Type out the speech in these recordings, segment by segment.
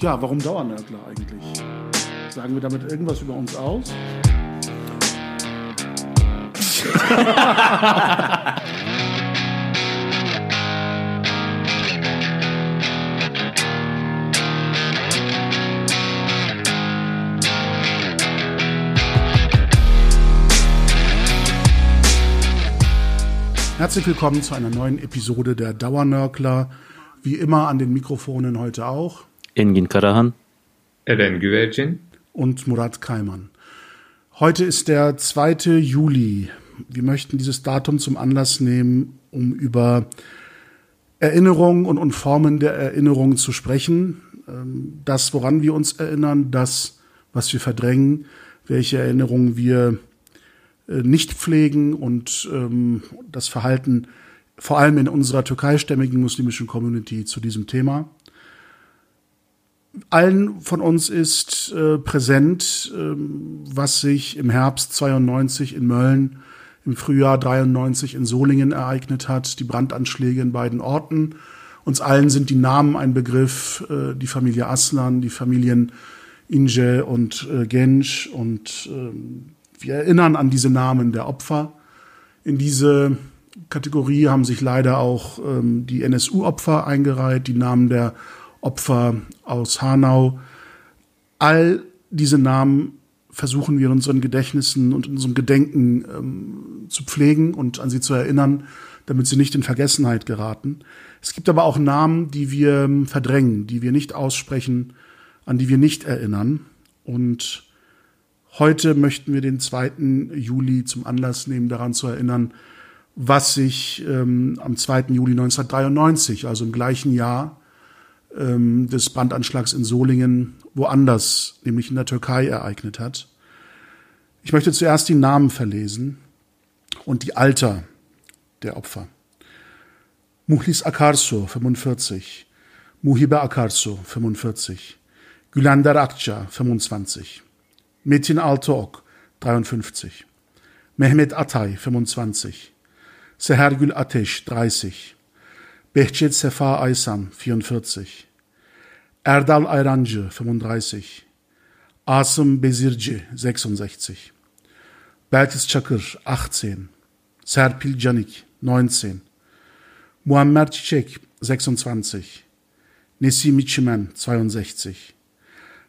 Ja, warum Dauernörgler eigentlich? Sagen wir damit irgendwas über uns aus? Herzlich willkommen zu einer neuen Episode der Dauernörkler. Wie immer an den Mikrofonen heute auch. Engin Karahan. Eren Güvercin. Und Murat Kaiman. Heute ist der 2. Juli. Wir möchten dieses Datum zum Anlass nehmen, um über Erinnerungen und, und Formen der Erinnerung zu sprechen. Ähm, das, woran wir uns erinnern, das, was wir verdrängen, welche Erinnerungen wir äh, nicht pflegen und ähm, das Verhalten vor allem in unserer türkeistämmigen muslimischen Community zu diesem Thema. Allen von uns ist äh, präsent, ähm, was sich im Herbst 92 in Mölln, im Frühjahr 93 in Solingen ereignet hat, die Brandanschläge in beiden Orten. Uns allen sind die Namen ein Begriff, äh, die Familie Aslan, die Familien Inje und äh, Gensch und ähm, wir erinnern an diese Namen der Opfer. In diese Kategorie haben sich leider auch ähm, die NSU-Opfer eingereiht, die Namen der Opfer aus Hanau. All diese Namen versuchen wir in unseren Gedächtnissen und in unserem Gedenken ähm, zu pflegen und an sie zu erinnern, damit sie nicht in Vergessenheit geraten. Es gibt aber auch Namen, die wir ähm, verdrängen, die wir nicht aussprechen, an die wir nicht erinnern. Und Heute möchten wir den 2. Juli zum Anlass nehmen, daran zu erinnern, was sich ähm, am 2. Juli 1993, also im gleichen Jahr ähm, des Brandanschlags in Solingen, woanders, nämlich in der Türkei, ereignet hat. Ich möchte zuerst die Namen verlesen und die Alter der Opfer. Muhlis Akarsu, 45. Muhibe Akarsu, 45. Gülander Akça, 25. Metin Altıok 53, Mehmet Atay 25, Sehergül Ateş 30, Behçet Sefa Aysan 44, Erdal Ayrancı 35, Asım Bezirci 66, Belkis Çakır 18, Serpil Canik 19, Muammer Çiçek 26, Nesim Çimen 62,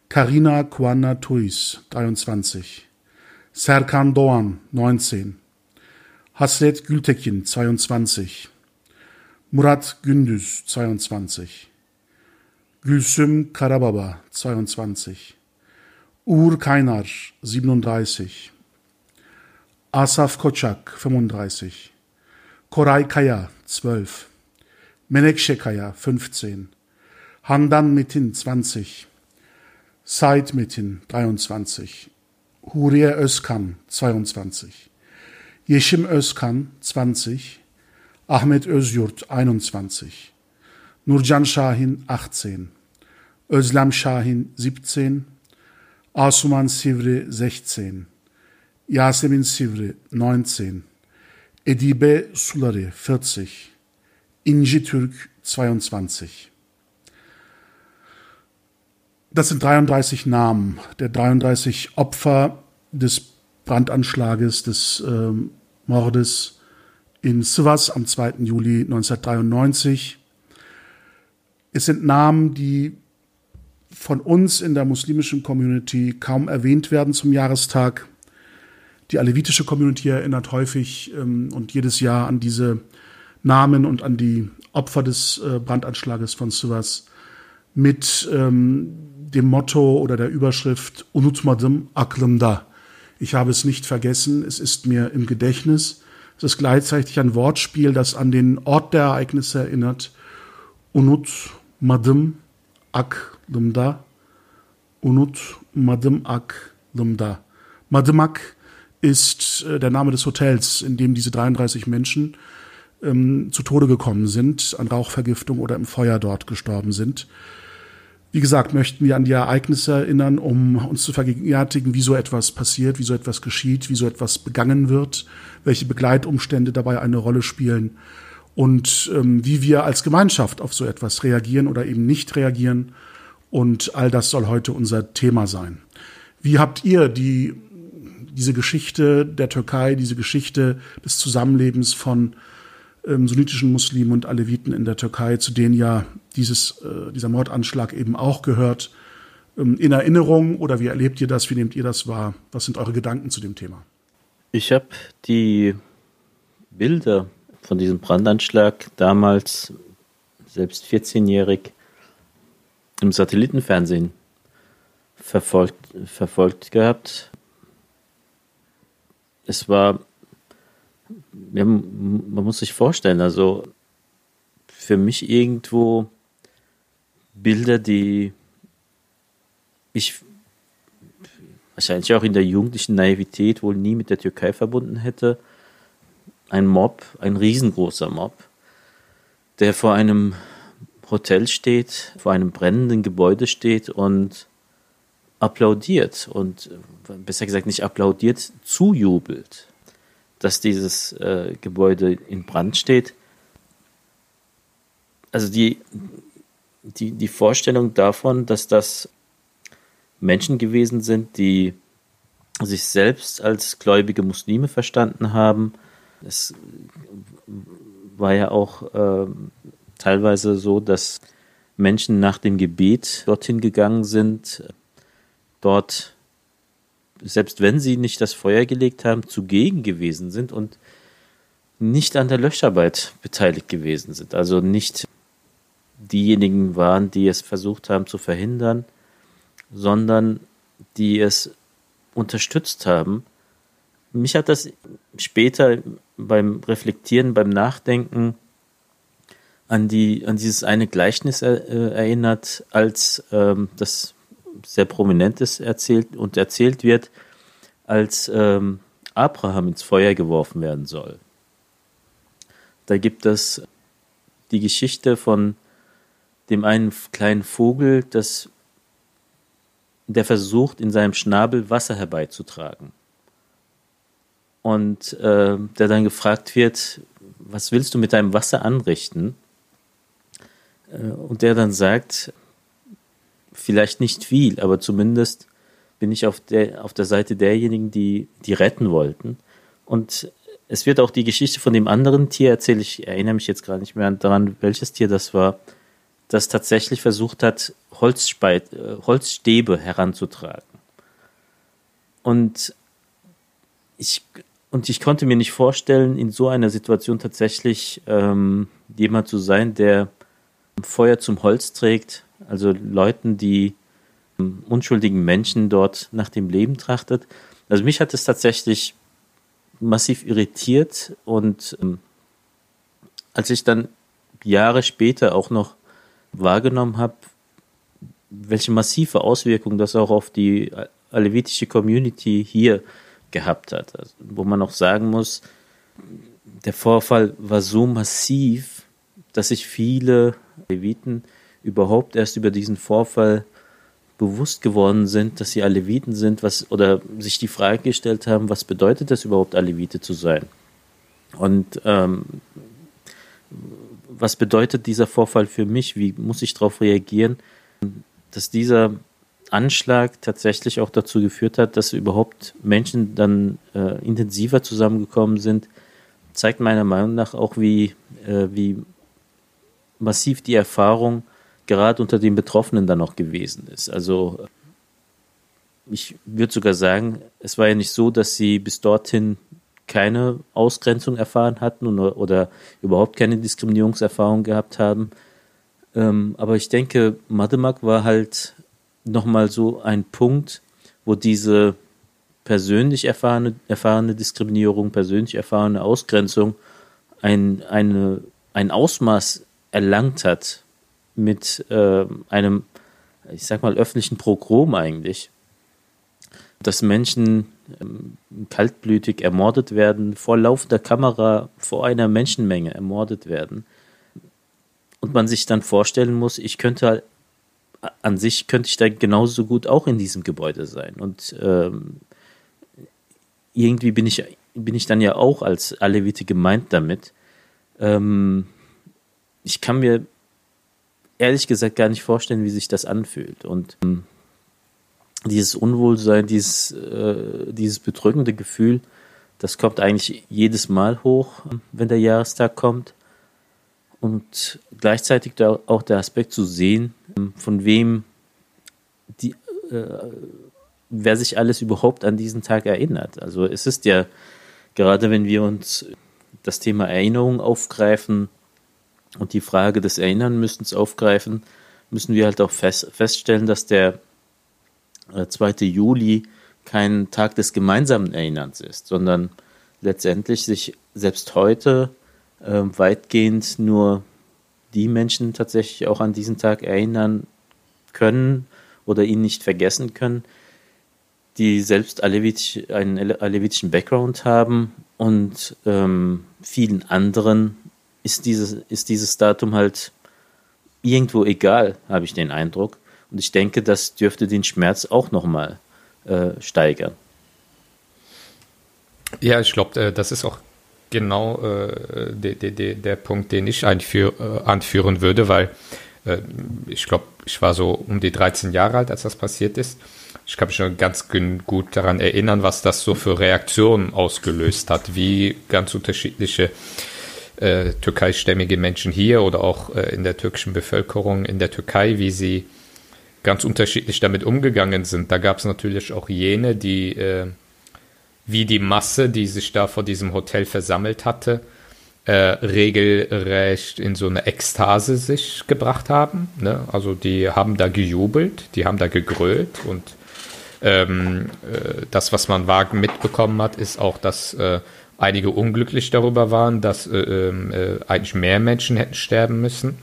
Karina Kuana Tuis, 23. Serkan Doğan, 19. Hasret Gültekin, 22. Murat Gündüz, 22. Gülsüm Karababa, 22. Uğur Kaynar, 37. Asaf Koçak, 35. Koray Kaya, 12. Menekşe Kaya, 15. Handan Metin, 20. Said Metin 23, Huriye Özkan 22, Yeşim Özkan 20, Ahmet Özyurt 21, Nurcan Şahin 18, Özlem Şahin 17, Asuman Sivri 16, Yasemin Sivri 19, Edibe Sulari 40, İnci Türk 22. Das sind 33 Namen. Der 33 Opfer des Brandanschlages, des ähm, Mordes in Sivas am 2. Juli 1993. Es sind Namen, die von uns in der muslimischen Community kaum erwähnt werden zum Jahrestag. Die alevitische Community erinnert häufig ähm, und jedes Jahr an diese Namen und an die Opfer des äh, Brandanschlages von Sivas mit ähm, dem Motto oder der Überschrift Unutmadım aklımda. Ich habe es nicht vergessen, es ist mir im Gedächtnis. Es ist gleichzeitig ein Wortspiel, das an den Ort der Ereignisse erinnert. Unutmadım aklımda. Unutmadım aklımda. Madımak ist äh, der Name des Hotels, in dem diese 33 Menschen ähm, zu Tode gekommen sind, an Rauchvergiftung oder im Feuer dort gestorben sind. Wie gesagt, möchten wir an die Ereignisse erinnern, um uns zu vergegenwärtigen, wie so etwas passiert, wie so etwas geschieht, wie so etwas begangen wird, welche Begleitumstände dabei eine Rolle spielen und ähm, wie wir als Gemeinschaft auf so etwas reagieren oder eben nicht reagieren Und all das soll heute unser Thema sein. Wie habt ihr die, diese Geschichte der Türkei, diese Geschichte des Zusammenlebens von ähm, sunnitischen Muslimen und Aleviten in der Türkei, zu denen ja dieses, äh, dieser Mordanschlag eben auch gehört, ähm, in Erinnerung oder wie erlebt ihr das? Wie nehmt ihr das wahr? Was sind eure Gedanken zu dem Thema? Ich habe die Bilder von diesem Brandanschlag damals, selbst 14-jährig, im Satellitenfernsehen verfolgt, verfolgt gehabt. Es war, ja, man muss sich vorstellen, also für mich irgendwo Bilder, die ich wahrscheinlich auch in der jugendlichen Naivität wohl nie mit der Türkei verbunden hätte. Ein Mob, ein riesengroßer Mob, der vor einem Hotel steht, vor einem brennenden Gebäude steht und applaudiert und besser gesagt nicht applaudiert, zujubelt, dass dieses äh, Gebäude in Brand steht. Also die, die, die Vorstellung davon, dass das Menschen gewesen sind, die sich selbst als gläubige Muslime verstanden haben. Es war ja auch äh, teilweise so, dass Menschen nach dem Gebet dorthin gegangen sind, dort, selbst wenn sie nicht das Feuer gelegt haben, zugegen gewesen sind und nicht an der Löscharbeit beteiligt gewesen sind. Also nicht diejenigen waren, die es versucht haben zu verhindern, sondern die es unterstützt haben. Mich hat das später beim Reflektieren, beim Nachdenken an die an dieses eine Gleichnis er, äh, erinnert, als ähm, das sehr prominent ist erzählt und erzählt wird, als ähm, Abraham ins Feuer geworfen werden soll. Da gibt es die Geschichte von dem einen kleinen Vogel, das der versucht, in seinem Schnabel Wasser herbeizutragen. Und äh, der dann gefragt wird, was willst du mit deinem Wasser anrichten? Äh, und der dann sagt, vielleicht nicht viel, aber zumindest bin ich auf der, auf der Seite derjenigen, die, die retten wollten. Und es wird auch die Geschichte von dem anderen Tier erzählt. Ich erinnere mich jetzt gar nicht mehr daran, welches Tier das war das tatsächlich versucht hat, Holzspeit, äh, Holzstäbe heranzutragen. Und ich, und ich konnte mir nicht vorstellen, in so einer Situation tatsächlich ähm, jemand zu sein, der Feuer zum Holz trägt, also Leuten, die ähm, unschuldigen Menschen dort nach dem Leben trachtet. Also mich hat es tatsächlich massiv irritiert und ähm, als ich dann Jahre später auch noch wahrgenommen habe, welche massive Auswirkungen das auch auf die alevitische Community hier gehabt hat. Also, wo man auch sagen muss, der Vorfall war so massiv, dass sich viele Aleviten überhaupt erst über diesen Vorfall bewusst geworden sind, dass sie Aleviten sind, was oder sich die Frage gestellt haben, was bedeutet das überhaupt, Alevite zu sein? Und ähm, was bedeutet dieser Vorfall für mich? Wie muss ich darauf reagieren? Dass dieser Anschlag tatsächlich auch dazu geführt hat, dass überhaupt Menschen dann äh, intensiver zusammengekommen sind, zeigt meiner Meinung nach auch, wie, äh, wie massiv die Erfahrung gerade unter den Betroffenen dann auch gewesen ist. Also ich würde sogar sagen, es war ja nicht so, dass sie bis dorthin keine Ausgrenzung erfahren hatten oder, oder überhaupt keine Diskriminierungserfahrung gehabt haben. Ähm, aber ich denke, Mademak war halt nochmal so ein Punkt, wo diese persönlich erfahrene, erfahrene Diskriminierung, persönlich erfahrene Ausgrenzung ein, eine, ein Ausmaß erlangt hat mit äh, einem, ich sag mal, öffentlichen Progrom eigentlich, dass Menschen ähm, kaltblütig ermordet werden, vor laufender Kamera, vor einer Menschenmenge ermordet werden. Und man sich dann vorstellen muss, ich könnte an sich könnte ich da genauso gut auch in diesem Gebäude sein. Und ähm, irgendwie bin ich, bin ich dann ja auch als Alevite gemeint damit. Ähm, ich kann mir ehrlich gesagt gar nicht vorstellen, wie sich das anfühlt. Und ähm, dieses Unwohlsein, dieses, äh, dieses bedrückende Gefühl, das kommt eigentlich jedes Mal hoch, wenn der Jahrestag kommt. Und gleichzeitig auch der Aspekt zu sehen, ähm, von wem die, äh, wer sich alles überhaupt an diesen Tag erinnert. Also es ist ja, gerade wenn wir uns das Thema Erinnerung aufgreifen und die Frage des Erinnernmüssens aufgreifen, müssen wir halt auch fest, feststellen, dass der 2. Äh, Juli kein Tag des gemeinsamen Erinnerns ist, sondern letztendlich sich selbst heute äh, weitgehend nur die Menschen tatsächlich auch an diesen Tag erinnern können oder ihn nicht vergessen können, die selbst Alevitisch, einen alevitischen Background haben und ähm, vielen anderen ist dieses, ist dieses Datum halt irgendwo egal, habe ich den Eindruck. Und ich denke, das dürfte den Schmerz auch nochmal äh, steigern. Ja, ich glaube, äh, das ist auch genau äh, de, de, de, der Punkt, den ich einführ, äh, anführen würde, weil äh, ich glaube, ich war so um die 13 Jahre alt, als das passiert ist. Ich kann mich schon ganz gut daran erinnern, was das so für Reaktionen ausgelöst hat, wie ganz unterschiedliche äh, türkeistämmige Menschen hier oder auch äh, in der türkischen Bevölkerung in der Türkei, wie sie ganz unterschiedlich damit umgegangen sind. Da gab es natürlich auch jene, die äh, wie die Masse, die sich da vor diesem Hotel versammelt hatte, äh, regelrecht in so eine Ekstase sich gebracht haben. Ne? Also die haben da gejubelt, die haben da gegrölt und ähm, äh, das, was man vage mitbekommen hat, ist auch, dass äh, einige unglücklich darüber waren, dass äh, ähm, äh, eigentlich mehr Menschen hätten sterben müssen.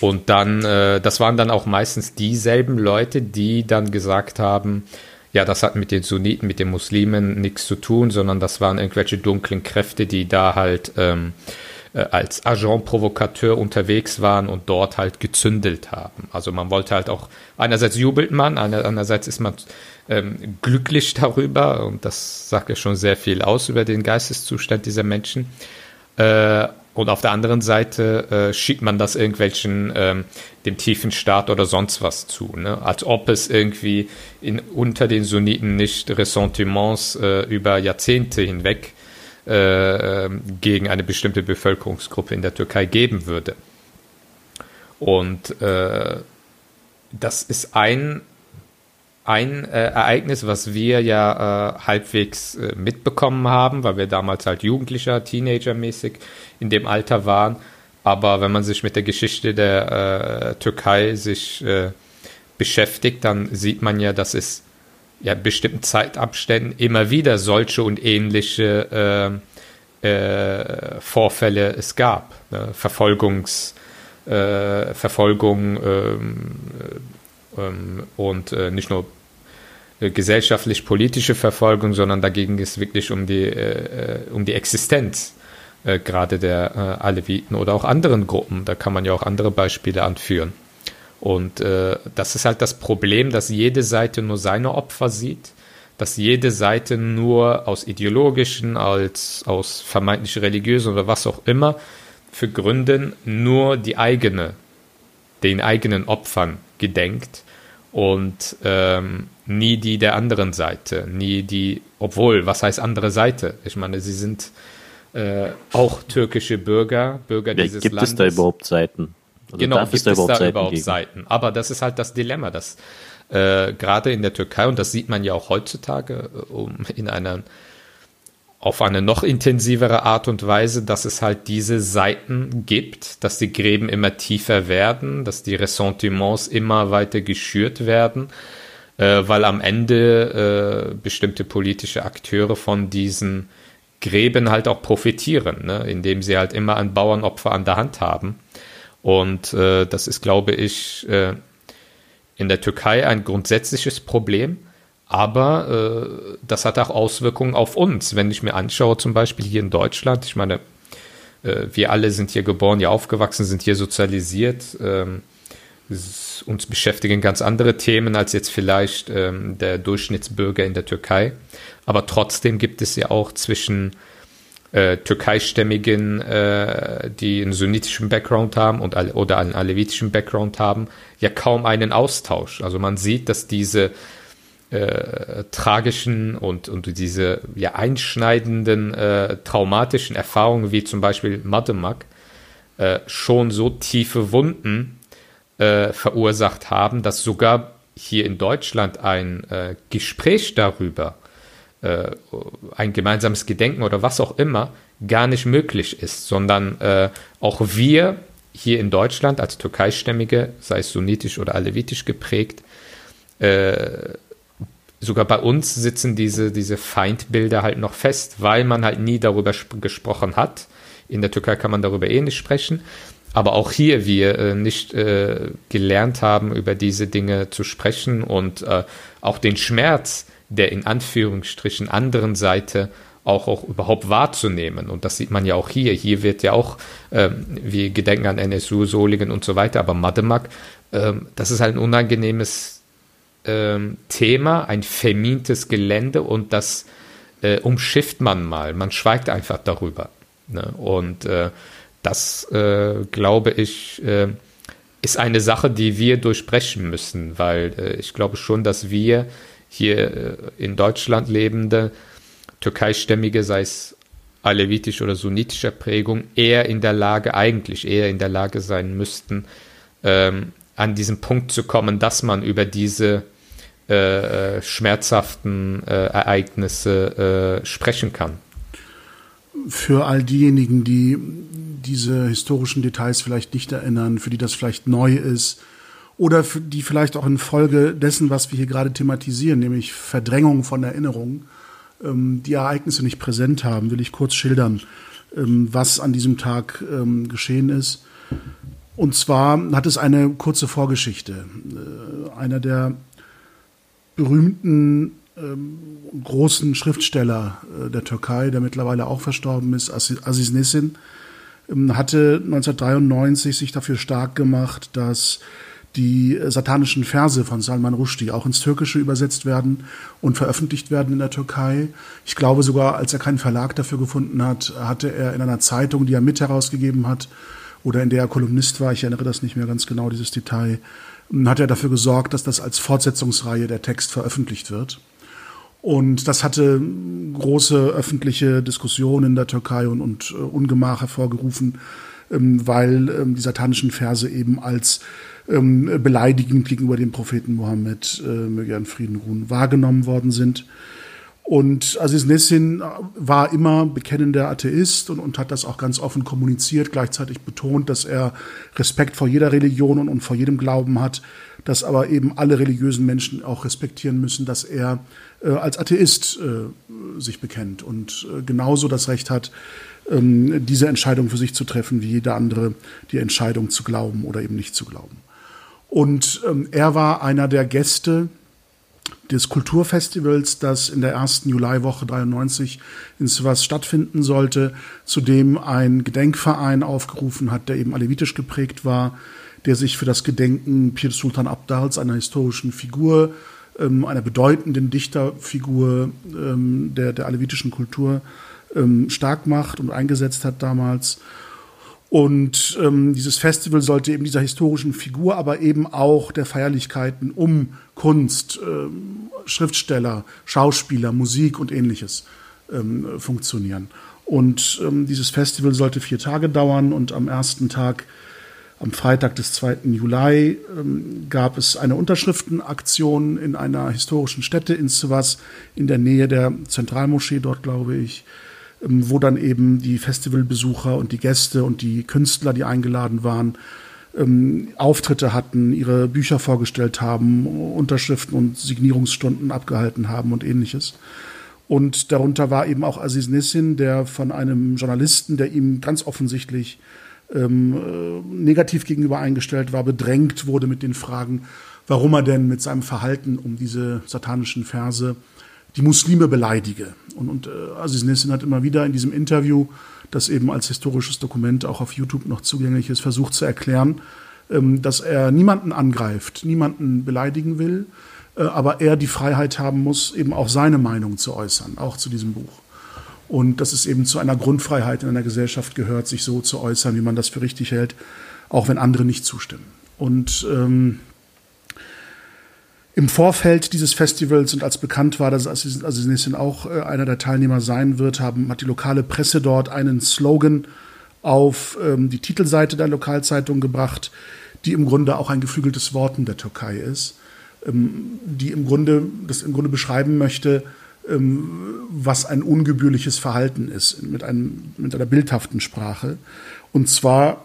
Und dann, äh, das waren dann auch meistens dieselben Leute, die dann gesagt haben, ja, das hat mit den Sunniten, mit den Muslimen nichts zu tun, sondern das waren irgendwelche dunklen Kräfte, die da halt ähm, äh, als Agent Provokateur unterwegs waren und dort halt gezündelt haben. Also man wollte halt auch, einerseits jubelt man, andererseits ist man ähm, glücklich darüber und das sagt ja schon sehr viel aus über den Geisteszustand dieser Menschen. Äh, und auf der anderen Seite äh, schiebt man das irgendwelchen ähm, dem tiefen Staat oder sonst was zu, ne? als ob es irgendwie in, unter den Sunniten nicht Ressentiments äh, über Jahrzehnte hinweg äh, gegen eine bestimmte Bevölkerungsgruppe in der Türkei geben würde. Und äh, das ist ein ein äh, Ereignis, was wir ja äh, halbwegs äh, mitbekommen haben, weil wir damals halt Jugendlicher, Teenager-mäßig in dem Alter waren. Aber wenn man sich mit der Geschichte der Türkei sich beschäftigt, dann sieht man ja, dass es ja bestimmten Zeitabständen immer wieder solche und ähnliche äh, äh, Vorfälle es gab. Ne? Verfolgungs, äh, Verfolgung ähm, ähm, und äh, nicht nur äh, gesellschaftlich-politische Verfolgung, sondern da ging es wirklich um die, äh, um die Existenz gerade der Aleviten oder auch anderen Gruppen. Da kann man ja auch andere Beispiele anführen. Und äh, das ist halt das Problem, dass jede Seite nur seine Opfer sieht, dass jede Seite nur aus ideologischen, als aus vermeintlich religiösen oder was auch immer für Gründen nur die eigene, den eigenen Opfern gedenkt und ähm, nie die der anderen Seite, nie die, obwohl, was heißt andere Seite? Ich meine, sie sind äh, auch türkische Bürger, Bürger ja, dieses gibt Landes. Gibt es da überhaupt Seiten? Also genau, gibt es da überhaupt, es da Seiten, überhaupt Seiten? Aber das ist halt das Dilemma, dass äh, gerade in der Türkei, und das sieht man ja auch heutzutage, äh, um in einer auf eine noch intensivere Art und Weise, dass es halt diese Seiten gibt, dass die Gräben immer tiefer werden, dass die Ressentiments immer weiter geschürt werden, äh, weil am Ende äh, bestimmte politische Akteure von diesen Gräben halt auch profitieren, ne? indem sie halt immer ein Bauernopfer an der Hand haben. Und äh, das ist, glaube ich, äh, in der Türkei ein grundsätzliches Problem aber äh, das hat auch Auswirkungen auf uns. Wenn ich mir anschaue, zum Beispiel hier in Deutschland, ich meine, äh, wir alle sind hier geboren, hier aufgewachsen, sind hier sozialisiert. Ähm, uns beschäftigen ganz andere Themen als jetzt vielleicht ähm, der Durchschnittsbürger in der Türkei. Aber trotzdem gibt es ja auch zwischen äh, türkeistämmigen, äh, die einen sunnitischen Background haben und oder einen alevitischen Background haben, ja kaum einen Austausch. Also man sieht, dass diese äh, tragischen und, und diese ja, einschneidenden äh, traumatischen Erfahrungen wie zum Beispiel Mademak äh, schon so tiefe Wunden äh, verursacht haben, dass sogar hier in Deutschland ein äh, Gespräch darüber, äh, ein gemeinsames Gedenken oder was auch immer, gar nicht möglich ist, sondern äh, auch wir hier in Deutschland als Türkeistämmige, sei es sunnitisch oder alevitisch geprägt, äh, sogar bei uns sitzen diese, diese Feindbilder halt noch fest, weil man halt nie darüber gesprochen hat. In der Türkei kann man darüber eh nicht sprechen. Aber auch hier wir äh, nicht äh, gelernt haben, über diese Dinge zu sprechen und äh, auch den Schmerz der in Anführungsstrichen anderen Seite auch, auch überhaupt wahrzunehmen. Und das sieht man ja auch hier. Hier wird ja auch, ähm, wir gedenken an NSU, Solingen und so weiter, aber Mademak, ähm, das ist halt ein unangenehmes ähm, Thema, ein vermintes Gelände und das äh, umschifft man mal. Man schweigt einfach darüber. Ne? Und äh, das, äh, glaube ich, äh, ist eine Sache, die wir durchbrechen müssen, weil äh, ich glaube schon, dass wir hier äh, in Deutschland lebende türkeistämmige, sei es alevitisch oder sunnitischer Prägung, eher in der Lage, eigentlich eher in der Lage sein müssten, ähm, an diesen Punkt zu kommen, dass man über diese äh, äh schmerzhaften äh, Ereignisse äh, sprechen kann. Für all diejenigen, die diese historischen Details vielleicht nicht erinnern, für die das vielleicht neu ist, oder die vielleicht auch in Folge dessen, was wir hier gerade thematisieren, nämlich Verdrängung von Erinnerungen, ähm, die Ereignisse nicht präsent haben, will ich kurz schildern, ähm, was an diesem Tag ähm, geschehen ist. Und zwar hat es eine kurze Vorgeschichte. Äh, einer der berühmten großen Schriftsteller äh, der Türkei, der mittlerweile auch verstorben ist, Aziz Nesin, hatte 1993 sich dafür stark gemacht, dass die satanischen Verse von Salman Rushdie auch ins Türkische übersetzt werden und veröffentlicht werden in der Türkei. Ich glaube sogar, als er keinen Verlag dafür gefunden hat, hatte er in einer Zeitung, die er mit herausgegeben hat oder in der er Kolumnist war, ich erinnere das nicht mehr ganz genau, dieses Detail, hat er dafür gesorgt, dass das als Fortsetzungsreihe der Text veröffentlicht wird. Und das hatte große öffentliche Diskussionen in der Türkei und, und äh, Ungemach hervorgerufen, ähm, weil ähm, die satanischen Verse eben als ähm, beleidigend gegenüber dem Propheten Mohammed, äh, möge er in Frieden ruhen, wahrgenommen worden sind. Und Aziz Nessin war immer bekennender Atheist und, und hat das auch ganz offen kommuniziert, gleichzeitig betont, dass er Respekt vor jeder Religion und, und vor jedem Glauben hat, dass aber eben alle religiösen Menschen auch respektieren müssen, dass er äh, als Atheist äh, sich bekennt und äh, genauso das Recht hat, ähm, diese Entscheidung für sich zu treffen, wie jeder andere die Entscheidung zu glauben oder eben nicht zu glauben. Und ähm, er war einer der Gäste des Kulturfestivals, das in der ersten Juliwoche 93 in Sivas stattfinden sollte, zu dem ein Gedenkverein aufgerufen hat, der eben alevitisch geprägt war, der sich für das Gedenken Pir Sultan Abdals, einer historischen Figur, ähm, einer bedeutenden Dichterfigur ähm, der, der alevitischen Kultur, ähm, stark macht und eingesetzt hat damals. Und ähm, dieses Festival sollte eben dieser historischen Figur, aber eben auch der Feierlichkeiten um Kunst, ähm, Schriftsteller, Schauspieler, Musik und ähnliches ähm, funktionieren. Und ähm, dieses Festival sollte vier Tage dauern und am ersten Tag, am Freitag des 2. Juli, ähm, gab es eine Unterschriftenaktion in einer historischen Stätte in Sivas in der Nähe der Zentralmoschee dort, glaube ich. Ähm, wo dann eben die Festivalbesucher und die Gäste und die Künstler, die eingeladen waren, ähm, Auftritte hatten, ihre Bücher vorgestellt haben, Unterschriften und Signierungsstunden abgehalten haben und ähnliches. Und darunter war eben auch Aziz Nissin, der von einem Journalisten, der ihm ganz offensichtlich ähm, äh, negativ gegenüber eingestellt war, bedrängt wurde mit den Fragen, warum er denn mit seinem Verhalten um diese satanischen Verse die Muslime beleidige. Und, und äh, Aziz Nessin hat immer wieder in diesem Interview, das eben als historisches Dokument auch auf YouTube noch zugänglich ist, versucht zu erklären, ähm, dass er niemanden angreift, niemanden beleidigen will, äh, aber er die Freiheit haben muss, eben auch seine Meinung zu äußern, auch zu diesem Buch. Und dass es eben zu einer Grundfreiheit in einer Gesellschaft gehört, sich so zu äußern, wie man das für richtig hält, auch wenn andere nicht zustimmen. Und ähm, im Vorfeld dieses Festivals und als bekannt war, dass Aziz auch äh, einer der Teilnehmer sein wird, haben, hat die lokale Presse dort einen Slogan auf ähm, die Titelseite der Lokalzeitung gebracht, die im Grunde auch ein geflügeltes Wort in der Türkei ist, ähm, die im Grunde das im Grunde beschreiben möchte, ähm, was ein ungebührliches Verhalten ist mit, einem, mit einer bildhaften Sprache. Und zwar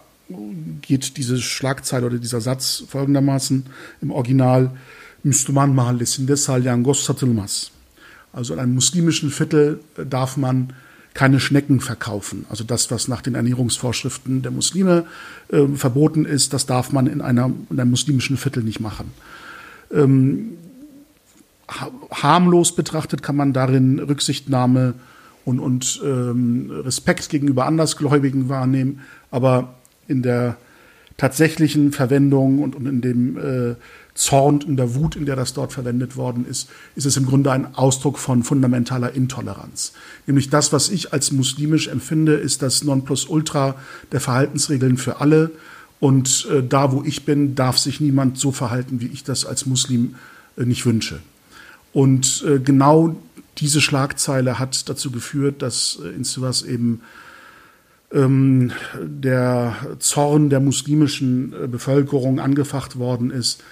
geht diese Schlagzeile oder dieser Satz folgendermaßen im Original Müslüman mahallesinde salyangoz satılmaz. Also in einem muslimischen Viertel darf man keine Schnecken verkaufen. Also das, was nach den Ernährungsvorschriften der Muslime äh, verboten ist, das darf man in, einer, in einem muslimischen Viertel nicht machen. Ähm, harmlos betrachtet kann man darin Rücksichtnahme und, und ähm, Respekt gegenüber Andersgläubigen wahrnehmen, aber in der tatsächlichen Verwendung und, und in dem äh, Zorn, in der Wut, in der das dort verwendet worden ist, ist es im Grunde ein Ausdruck von fundamentaler Intoleranz. Nämlich das, was ich als muslimisch empfinde, ist das Nonplusultra der Verhaltensregeln für alle. Und äh, da, wo ich bin, darf sich niemand so verhalten, wie ich das als Muslim äh, nicht wünsche. Und äh, genau diese Schlagzeile hat dazu geführt, dass äh, in Sivas eben ähm, der Zorn der muslimischen äh, Bevölkerung angefacht worden ist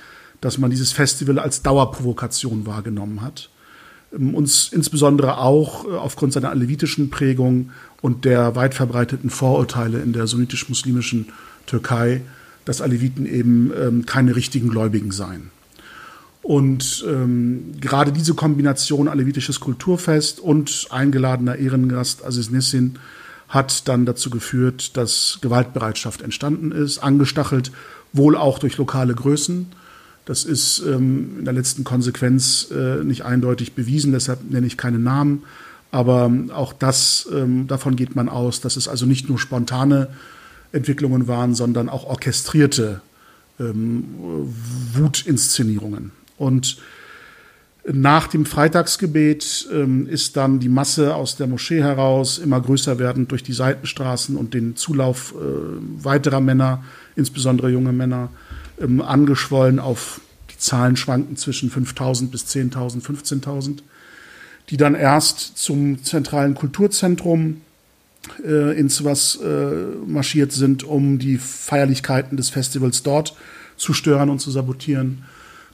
dass man dieses Festival als Dauerprovokation wahrgenommen hat. Ähm, uns insbesondere auch äh, aufgrund seiner alevitischen Prägung und der weit verbreiteten Vorurteile in der sunnitisch-muslimischen Türkei, dass Aleviten eben ähm, keine richtigen Gläubigen seien. Und ähm, gerade diese Kombination alevitisches Kulturfest und eingeladener Ehrengast Aziz Nissin hat dann dazu geführt, dass Gewaltbereitschaft entstanden ist, angestachelt wohl auch durch lokale Größen. Das ist ähm, in der letzten Konsequenz äh, nicht eindeutig bewiesen, deshalb nenne ich keine Namen. Aber ähm, auch das, ähm, davon geht man aus, dass es also nicht nur spontane Entwicklungen waren, sondern auch orchestrierte ähm, Wutinszenierungen. Und nach dem Freitagsgebet ähm, ist dann die Masse aus der Moschee heraus immer größer werdend durch die Seitenstraßen und den Zulauf äh, weiterer Männer, insbesondere junge Männer, ähm, angeschwollen auf, die Zahlen schwanken zwischen 5.000 bis 10.000, 15.000, die dann erst zum zentralen Kulturzentrum äh, ins was äh, marschiert sind, um die Feierlichkeiten des Festivals dort zu stören und zu sabotieren.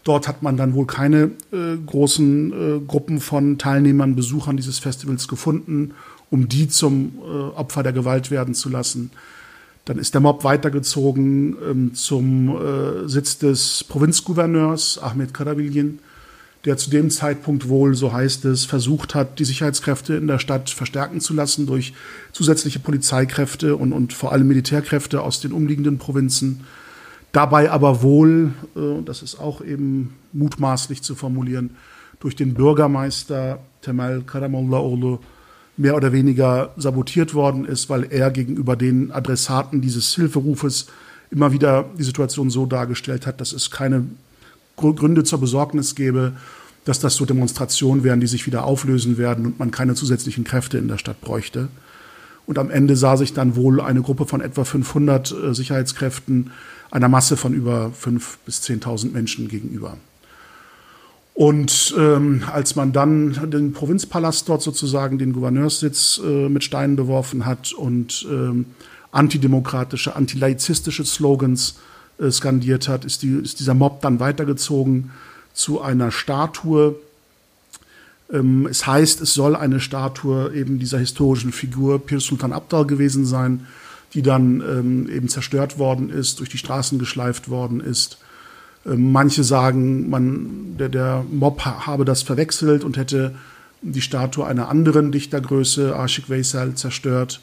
Dort hat man dann wohl keine äh, großen äh, Gruppen von Teilnehmern, Besuchern dieses Festivals gefunden, um die zum äh, Opfer der Gewalt werden zu lassen. Dann ist der Mob weitergezogen ähm, zum äh, Sitz des Provinzgouverneurs Ahmed Karabilgin, der zu dem Zeitpunkt wohl, so heißt es, versucht hat, die Sicherheitskräfte in der Stadt verstärken zu lassen durch zusätzliche Polizeikräfte und, und vor allem Militärkräfte aus den umliegenden Provinzen. Dabei aber wohl, äh, das ist auch eben mutmaßlich zu formulieren, durch den Bürgermeister Temel Karamollaoğlu mehr oder weniger sabotiert worden ist, weil er gegenüber den Adressaten dieses Hilferufes immer wieder die Situation so dargestellt hat, dass es keine Gründe zur Besorgnis gäbe, dass das so Demonstrationen wären, die sich wieder auflösen werden und man keine zusätzlichen Kräfte in der Stadt bräuchte. Und am Ende sah sich dann wohl eine Gruppe von etwa 500 äh, Sicherheitskräften einer Masse von über 5.000 bis 10.000 Menschen gegenüber. Und ähm, als man dann den Provinzpalast dort sozusagen, den Gouverneurssitz äh, mit Steinen beworfen hat und ähm, antidemokratische, antilaizistische Slogans äh, skandiert hat, ist, die, ist dieser Mob dann weitergezogen zu einer Statue. Ähm, es heißt, es soll eine Statue eben dieser historischen Figur Pir Sultan Abdal gewesen sein, die dann ähm, eben zerstört worden ist, durch die Straßen geschleift worden ist manche sagen, man, der, der Mob habe das verwechselt und hätte die Statue einer anderen Dichtergröße, Ashik Veysel, zerstört,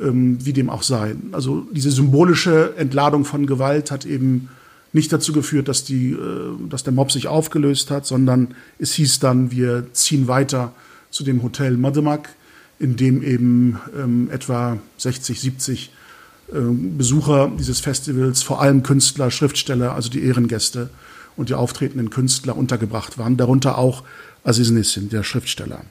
ähm, wie dem auch sei. Also diese symbolische Entladung von Gewalt hat eben nicht dazu geführt, dass, die, äh, dass der Mob sich aufgelöst hat, sondern es hieß dann, wir ziehen weiter zu dem Hotel Mademak, in dem eben ähm, etwa 60, 70 ähm, Besucher dieses Festivals, vor allem Künstler, Schriftsteller, also die Ehrengäste und die auftretenden Künstler untergebracht waren, darunter auch Aziz Nissin, der Schriftsteller.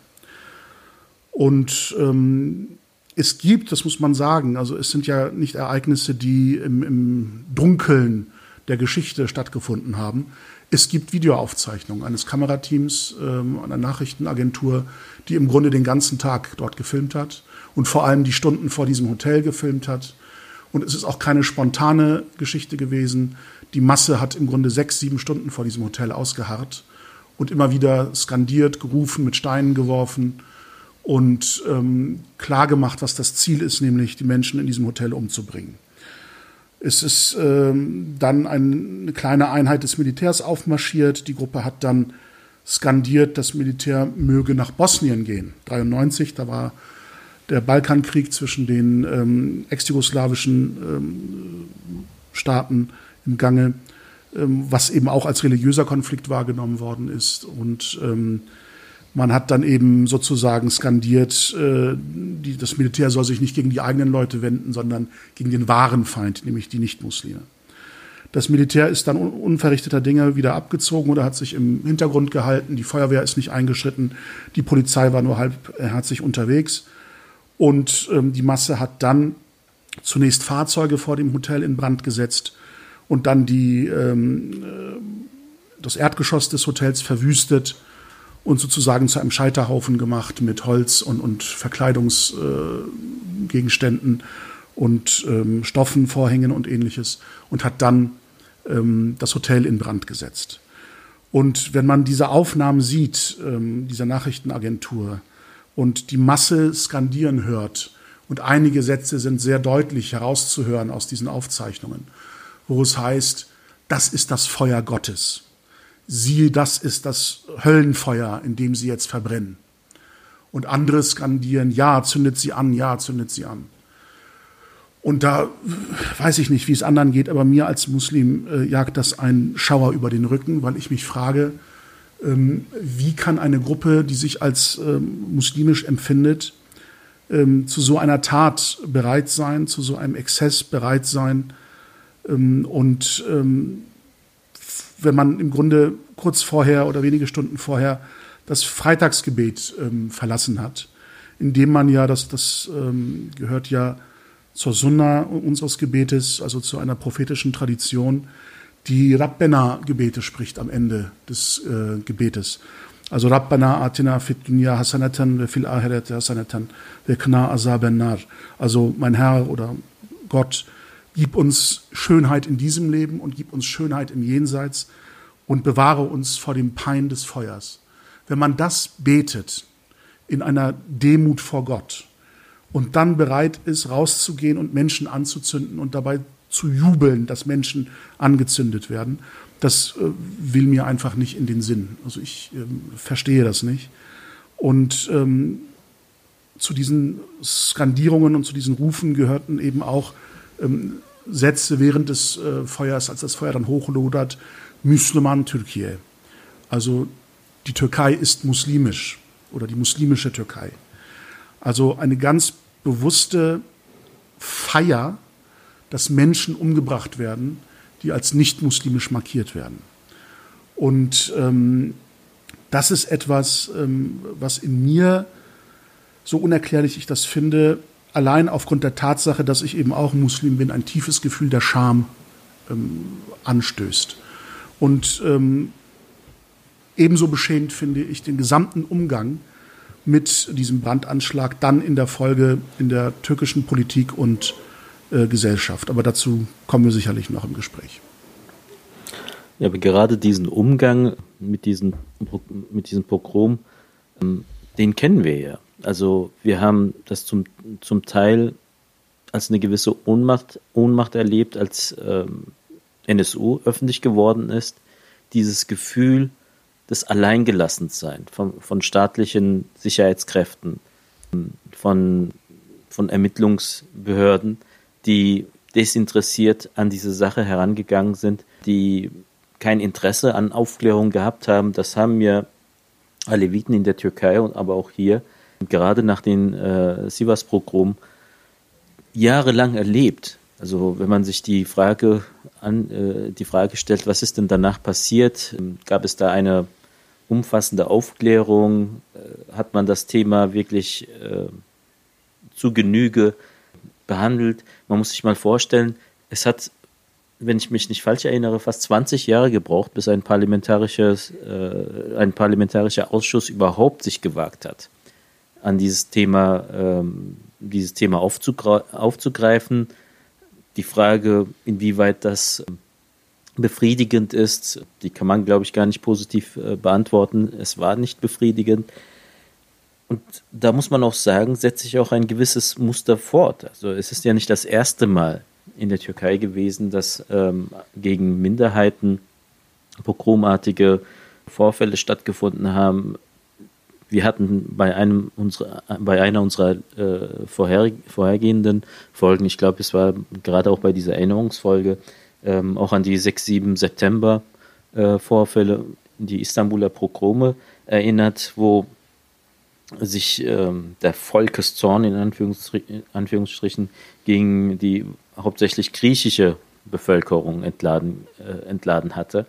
Und ähm, es gibt, das muss man sagen, also es sind ja nicht Ereignisse, die im, im Dunkeln der Geschichte stattgefunden haben. Es gibt Videoaufzeichnungen eines Kamerateams ähm, einer Nachrichtenagentur, die im Grunde den ganzen Tag dort gefilmt hat und vor allem die Stunden vor diesem Hotel gefilmt hat. Und es ist auch keine spontane Geschichte gewesen. Die Masse hat im Grunde sechs, sieben Stunden vor diesem Hotel ausgeharrt und immer wieder skandiert, gerufen, mit Steinen geworfen und ähm, klargemacht, was das Ziel ist, nämlich die Menschen in diesem Hotel umzubringen. Es ist ähm, dann eine kleine Einheit des Militärs aufmarschiert. Die Gruppe hat dann skandiert, das Militär möge nach Bosnien gehen. 93, da war der Balkankrieg zwischen den ähm, ex-jugoslawischen ähm, Staaten im Gange, ähm, was eben auch als religiöser Konflikt wahrgenommen worden ist. Und ähm, man hat dann eben sozusagen skandiert, äh, die, das Militär soll sich nicht gegen die eigenen Leute wenden, sondern gegen den wahren Feind, nämlich die Nichtmuslime. Das Militär ist dann unverrichteter Dinge wieder abgezogen oder hat sich im Hintergrund gehalten. Die Feuerwehr ist nicht eingeschritten. Die Polizei war nur halbherzig unterwegs. Und ähm, die Masse hat dann zunächst Fahrzeuge vor dem Hotel in Brand gesetzt und dann die, ähm, äh, das Erdgeschoss des Hotels verwüstet und sozusagen zu einem Scheiterhaufen gemacht mit Holz und, und Verkleidungsgegenständen äh, und ähm, Stoffen, Vorhängen und ähnliches und hat dann ähm, das Hotel in Brand gesetzt. Und wenn man diese Aufnahmen sieht, ähm, dieser Nachrichtenagentur, und die Masse skandieren hört, und einige Sätze sind sehr deutlich herauszuhören aus diesen Aufzeichnungen, wo es heißt, das ist das Feuer Gottes siehe, das ist das Höllenfeuer, in dem sie jetzt verbrennen. Und andere skandieren, ja, zündet sie an, ja, zündet sie an. Und da weiß ich nicht, wie es anderen geht, aber mir als Muslim äh, jagt das ein Schauer über den Rücken, weil ich mich frage, wie kann eine Gruppe, die sich als ähm, muslimisch empfindet, ähm, zu so einer Tat bereit sein, zu so einem Exzess bereit sein? Ähm, und ähm, wenn man im Grunde kurz vorher oder wenige Stunden vorher das Freitagsgebet ähm, verlassen hat, indem man ja, das, das ähm, gehört ja zur Sunna unseres Gebetes, also zu einer prophetischen Tradition, die Rabbena-Gebete spricht am Ende des äh, Gebetes. Also Rabbana atina fit dunya hasanatan ve fil ahirati hasanatan ve kna. Also mein Herr oder Gott, Gib uns Schönheit in diesem Leben und gib uns Schönheit im Jenseits und bewahre uns vor dem Pein des Feuers. Wenn man das betet in einer Demut vor Gott und dann bereit ist, rauszugehen und Menschen anzuzünden und dabei zu jubeln, dass Menschen angezündet werden, das äh, will mir einfach nicht in den Sinn. Also ich äh, verstehe das nicht. Und ähm, zu diesen Skandierungen und zu diesen Rufen gehörten eben auch ähm, Sätze während des äh, Feuers, als das Feuer dann hochlodert, Müslüman Türkei. Also die Türkei ist muslimisch oder die muslimische Türkei. Also eine ganz bewusste Feier, dass Menschen umgebracht werden, die als nicht muslimisch markiert werden. Und ähm, das ist etwas, ähm, was in mir, so unerklärlich ich das finde, allein aufgrund der Tatsache, dass ich eben auch Muslim bin, ein tiefes Gefühl der Scham ähm, anstößt. Und ähm, ebenso beschämt finde ich den gesamten Umgang mit diesem Brandanschlag dann in der Folge in der türkischen Politik und äh, Gesellschaft. Aber dazu kommen wir sicherlich noch im Gespräch. Ja, aber gerade diesen Umgang mit diesem, mit diesem Pogrom, ähm, den kennen wir ja. Also wir haben das zum, zum Teil als eine gewisse Ohnmacht, Ohnmacht erlebt, als ähm, NSU öffentlich geworden ist. Dieses Gefühl des Alleingelassensein von, von staatlichen Sicherheitskräften, von, von Ermittlungsbehörden, die desinteressiert an diese Sache herangegangen sind, die kein Interesse an Aufklärung gehabt haben. Das haben wir Aleviten in der Türkei und aber auch hier gerade nach den äh, Sivas-Pogrom jahrelang erlebt. Also wenn man sich die Frage an, äh, die Frage stellt, was ist denn danach passiert, ähm, gab es da eine umfassende Aufklärung, äh, hat man das Thema wirklich äh, zu Genüge behandelt. Man muss sich mal vorstellen, es hat, wenn ich mich nicht falsch erinnere, fast 20 Jahre gebraucht, bis ein parlamentarisches, äh, ein parlamentarischer Ausschuss überhaupt sich gewagt hat, an dieses Thema, ähm, dieses Thema aufzugreifen. Die Frage, inwieweit das befriedigend ist, die kann man, glaube ich, gar nicht positiv äh, beantworten. Es war nicht befriedigend. Und da muss man auch sagen, setzt sich auch ein gewisses Muster fort. Also es ist ja nicht das erste Mal in der Türkei gewesen, dass ähm, gegen Minderheiten pogromartige Vorfälle stattgefunden haben. Wir hatten bei einem unserer, bei einer unserer äh, vorher, vorhergehenden Folgen, ich glaube, es war gerade auch bei dieser Erinnerungsfolge, ähm, auch an die 6, 7 September äh, Vorfälle, die Istanbuler Progrome erinnert, wo sich ähm, der Volkeszorn in Anführungsstrichen, Anführungsstrichen gegen die hauptsächlich griechische Bevölkerung entladen, äh, entladen hatte.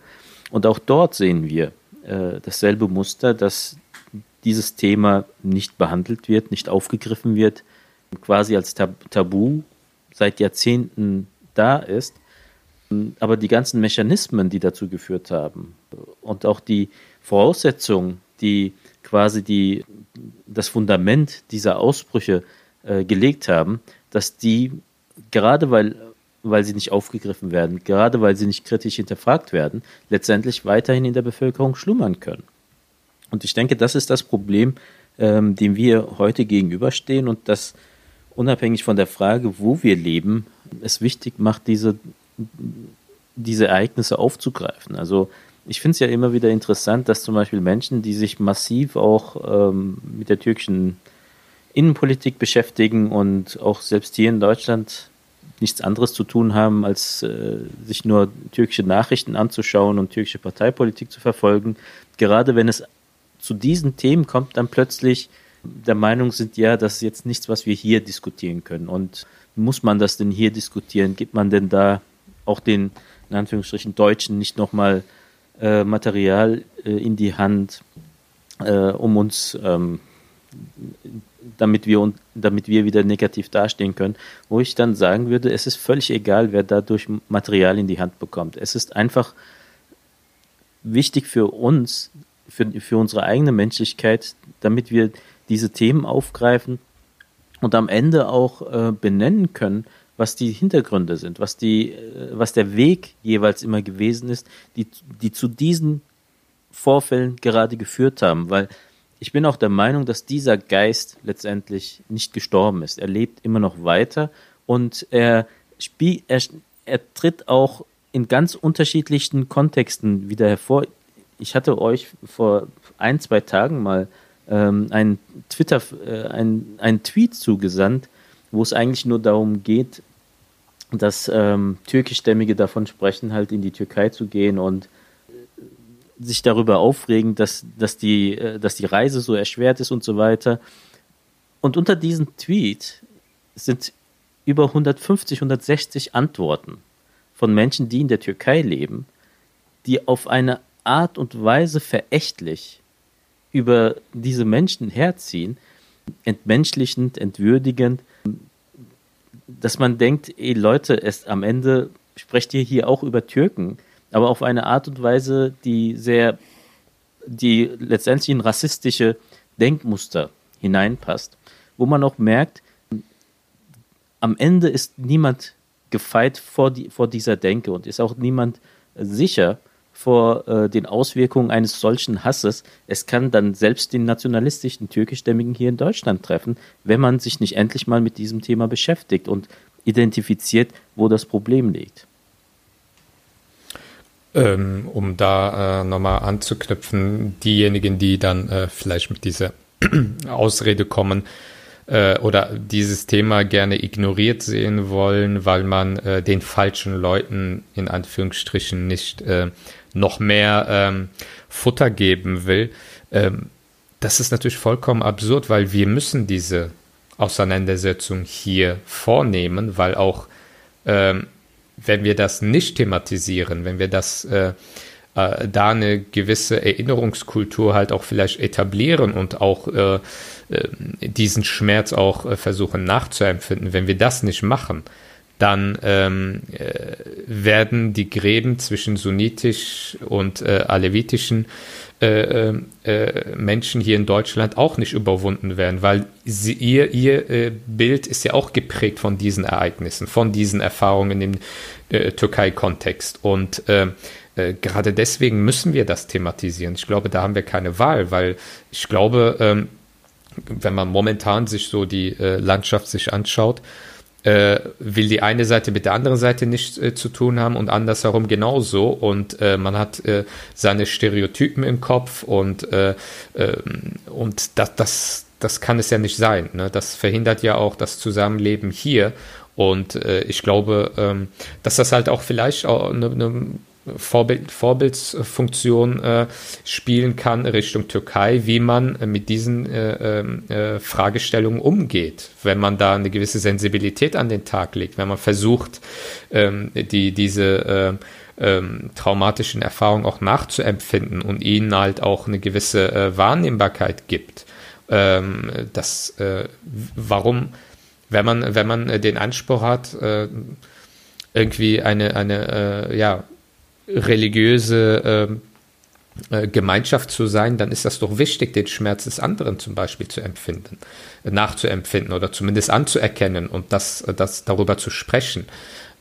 Und auch dort sehen wir äh, dasselbe Muster, dass dieses Thema nicht behandelt wird, nicht aufgegriffen wird, quasi als Tabu seit Jahrzehnten da ist aber die ganzen Mechanismen, die dazu geführt haben und auch die Voraussetzungen, die quasi die, das Fundament dieser Ausbrüche äh, gelegt haben, dass die gerade weil, weil sie nicht aufgegriffen werden, gerade weil sie nicht kritisch hinterfragt werden, letztendlich weiterhin in der Bevölkerung schlummern können. Und ich denke, das ist das Problem, ähm, dem wir heute gegenüberstehen und das unabhängig von der Frage, wo wir leben, es wichtig macht, diese diese Ereignisse aufzugreifen. Also ich finde es ja immer wieder interessant, dass zum Beispiel Menschen, die sich massiv auch ähm, mit der türkischen Innenpolitik beschäftigen und auch selbst hier in Deutschland nichts anderes zu tun haben, als äh, sich nur türkische Nachrichten anzuschauen und türkische Parteipolitik zu verfolgen, gerade wenn es zu diesen Themen kommt, dann plötzlich der Meinung sind, ja, das ist jetzt nichts, was wir hier diskutieren können. Und muss man das denn hier diskutieren? Gibt man denn da auch den, in Anführungsstrichen, Deutschen nicht nochmal äh, Material äh, in die Hand, äh, um uns, ähm, damit wir damit wir wieder negativ dastehen können, wo ich dann sagen würde, es ist völlig egal, wer dadurch Material in die Hand bekommt. Es ist einfach wichtig für uns, für, für unsere eigene Menschlichkeit, damit wir diese Themen aufgreifen und am Ende auch äh, benennen können, was die Hintergründe sind, was, die, äh, was der Weg jeweils immer gewesen ist, die, die zu diesen Vorfällen gerade geführt haben. Weil ich bin auch der Meinung, dass dieser Geist letztendlich nicht gestorben ist. Er lebt immer noch weiter und er, spiel, er, er tritt auch in ganz unterschiedlichen Kontexten wieder hervor. Ich hatte euch vor ein, zwei Tagen mal ähm, einen Twitter, äh, einen, einen Tweet zugesandt, wo es eigentlich nur darum geht, dass ähm, Türkischstämmige davon sprechen, halt in die Türkei zu gehen und sich darüber aufregen, dass, dass, die, äh, dass die Reise so erschwert ist und so weiter. Und unter diesem Tweet sind über 150, 160 Antworten von Menschen, die in der Türkei leben, die auf eine Art und Weise verächtlich über diese Menschen herziehen, entmenschlichend, entwürdigend, dass man denkt, ey Leute, es am Ende sprecht ihr hier auch über Türken, aber auf eine Art und Weise, die sehr, die letztendlich in rassistische Denkmuster hineinpasst, wo man auch merkt, am Ende ist niemand gefeit vor, die, vor dieser Denke und ist auch niemand sicher, vor äh, den Auswirkungen eines solchen Hasses. Es kann dann selbst den nationalistischen Türkischstämmigen hier in Deutschland treffen, wenn man sich nicht endlich mal mit diesem Thema beschäftigt und identifiziert, wo das Problem liegt. Ähm, um da äh, nochmal anzuknüpfen, diejenigen, die dann äh, vielleicht mit dieser Ausrede kommen, äh, oder dieses Thema gerne ignoriert sehen wollen, weil man äh, den falschen Leuten in Anführungsstrichen nicht äh, noch mehr ähm, Futter geben will. Ähm, das ist natürlich vollkommen absurd, weil wir müssen diese Auseinandersetzung hier vornehmen, weil auch ähm, wenn wir das nicht thematisieren, wenn wir das äh, äh, da eine gewisse Erinnerungskultur halt auch vielleicht etablieren und auch äh, äh, diesen Schmerz auch äh, versuchen nachzuempfinden. Wenn wir das nicht machen, dann ähm, äh, werden die Gräben zwischen sunnitisch und äh, alevitischen äh, äh, Menschen hier in Deutschland auch nicht überwunden werden, weil sie, ihr, ihr äh, Bild ist ja auch geprägt von diesen Ereignissen, von diesen Erfahrungen im äh, Türkei-Kontext. Und äh, äh, gerade deswegen müssen wir das thematisieren. Ich glaube, da haben wir keine Wahl, weil ich glaube, ähm, wenn man momentan sich so die Landschaft sich anschaut, äh, will die eine Seite mit der anderen Seite nichts äh, zu tun haben und andersherum genauso. Und äh, man hat äh, seine Stereotypen im Kopf und, äh, ähm, und das, das, das kann es ja nicht sein. Ne? Das verhindert ja auch das Zusammenleben hier. Und äh, ich glaube, ähm, dass das halt auch vielleicht auch eine, eine Vorbild, Vorbildsfunktion äh, spielen kann Richtung Türkei, wie man äh, mit diesen äh, ähm, äh, Fragestellungen umgeht, wenn man da eine gewisse Sensibilität an den Tag legt, wenn man versucht, ähm, die, diese äh, ähm, traumatischen Erfahrungen auch nachzuempfinden und ihnen halt auch eine gewisse äh, Wahrnehmbarkeit gibt. Ähm, das, warum, wenn man, wenn man den Anspruch hat, irgendwie eine, eine ja, religiöse äh, äh, Gemeinschaft zu sein, dann ist das doch wichtig, den Schmerz des anderen zum Beispiel zu empfinden, nachzuempfinden oder zumindest anzuerkennen und das, das darüber zu sprechen.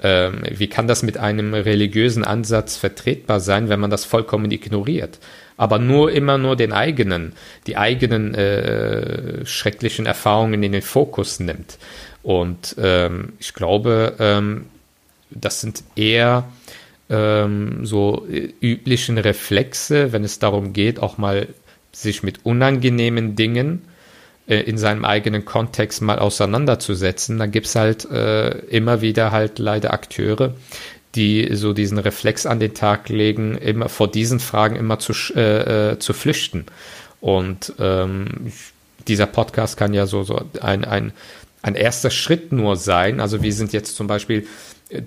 Ähm, wie kann das mit einem religiösen Ansatz vertretbar sein, wenn man das vollkommen ignoriert? Aber nur immer nur den eigenen, die eigenen äh, schrecklichen Erfahrungen in den Fokus nimmt. Und ähm, ich glaube, ähm, das sind eher ähm, so üblichen Reflexe, wenn es darum geht, auch mal sich mit unangenehmen Dingen äh, in seinem eigenen Kontext mal auseinanderzusetzen, dann gibt es halt äh, immer wieder halt leider Akteure, die so diesen Reflex an den Tag legen, immer vor diesen Fragen immer zu, äh, äh, zu flüchten. Und ähm, dieser Podcast kann ja so, so ein, ein, ein erster Schritt nur sein. Also wir sind jetzt zum Beispiel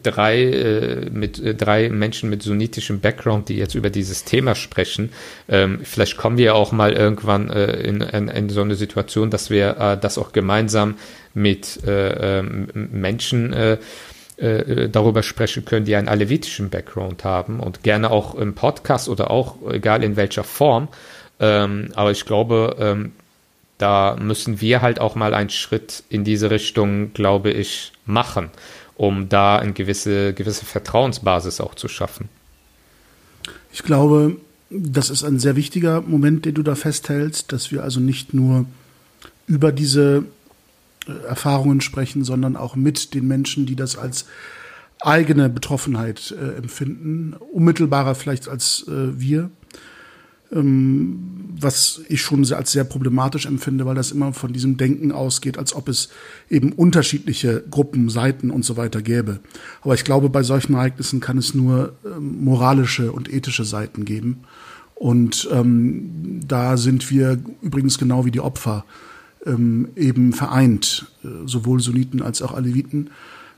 drei, äh, mit, äh, drei Menschen mit sunnitischem Background, die jetzt über dieses Thema sprechen. Ähm, vielleicht kommen wir auch mal irgendwann äh, in, in, in, so eine Situation, dass wir äh, das auch gemeinsam mit äh, ähm, Menschen äh, darüber sprechen können, die einen alevitischen Background haben und gerne auch im Podcast oder auch egal in welcher Form. Ähm, aber ich glaube, ähm, da müssen wir halt auch mal einen Schritt in diese Richtung, glaube ich, machen um da eine gewisse, gewisse Vertrauensbasis auch zu schaffen. Ich glaube, das ist ein sehr wichtiger Moment, den du da festhältst, dass wir also nicht nur über diese äh, Erfahrungen sprechen, sondern auch mit den Menschen, die das als eigene Betroffenheit äh, empfinden, unmittelbarer vielleicht als äh, wir was ich schon als sehr problematisch empfinde, weil das immer von diesem Denken ausgeht, als ob es eben unterschiedliche Gruppen, Seiten und so weiter gäbe. Aber ich glaube, bei solchen Ereignissen kann es nur ähm, moralische und ethische Seiten geben. Und ähm, da sind wir übrigens genau wie die Opfer ähm, eben vereint, äh, sowohl Sunniten als auch Aleviten.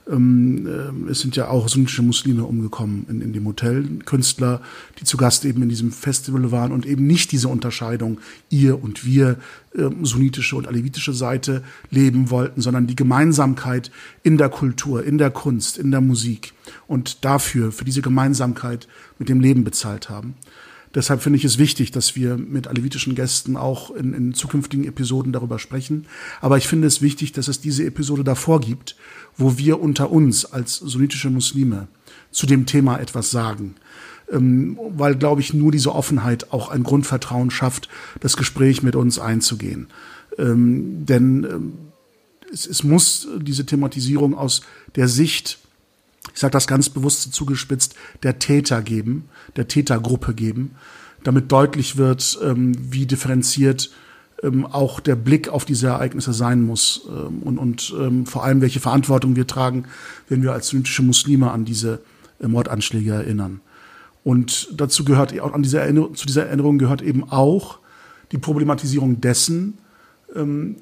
Ähm, äh, es sind ja auch sunnische Muslime umgekommen in, in dem Hotel. Künstler, die zu Gast eben in diesem Festival waren und eben nicht diese Unterscheidung, ihr und wir, äh, sunnitische und alevitische Seite leben wollten, sondern die Gemeinsamkeit in der Kultur, in der Kunst, in der Musik und dafür, für diese Gemeinsamkeit mit dem Leben bezahlt haben. Deshalb finde ich es wichtig, dass wir mit alevitischen Gästen auch in, in, zukünftigen Episoden darüber sprechen. Aber ich finde es wichtig, dass es diese Episode davor gibt, wo wir unter uns als sunnitische Muslime zu dem Thema etwas sagen. Ähm, weil, glaube ich, nur diese Offenheit auch ein Grundvertrauen schafft, das Gespräch mit uns einzugehen. Ähm, denn ähm, es, es muss diese Thematisierung aus der Sicht, ich sage das ganz bewusst zugespitzt, der Täter geben, der Tätergruppe geben, damit deutlich wird, wie differenziert ähm, auch der Blick auf diese Ereignisse sein muss ähm, und, und ähm, vor allem, welche Verantwortung wir tragen, wenn wir als sunnitische Muslime an diese äh, Mordanschläge erinnern. Und dazu gehört auch an dieser Erinnerung, zu dieser Erinnerung gehört eben auch die Problematisierung dessen, ähm,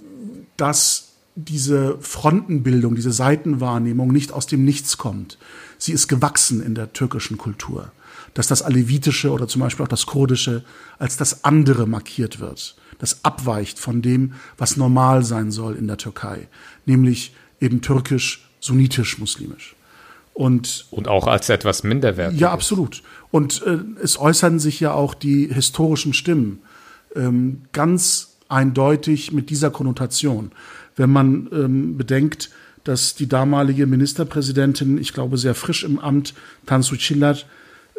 dass diese Frontenbildung, diese Seitenwahrnehmung nicht aus dem Nichts kommt. Sie ist gewachsen in der türkischen Kultur. dass das Alevitische oder zum Beispiel auch das Kurdische als das andere markiert wird, das abweicht von dem, was normal sein soll in der Türkei, nämlich eben türkisch, sunnitisch, muslimisch. Und, und auch als etwas minderwertig. Ja, absolut. Und äh, es äußern sich ja auch die historischen Stimmen ähm, ganz eindeutig mit dieser Konnotation. Wenn man ähm, bedenkt, dass die damalige Ministerpräsidentin, ich glaube sehr frisch im Amt, Tansu Chillat,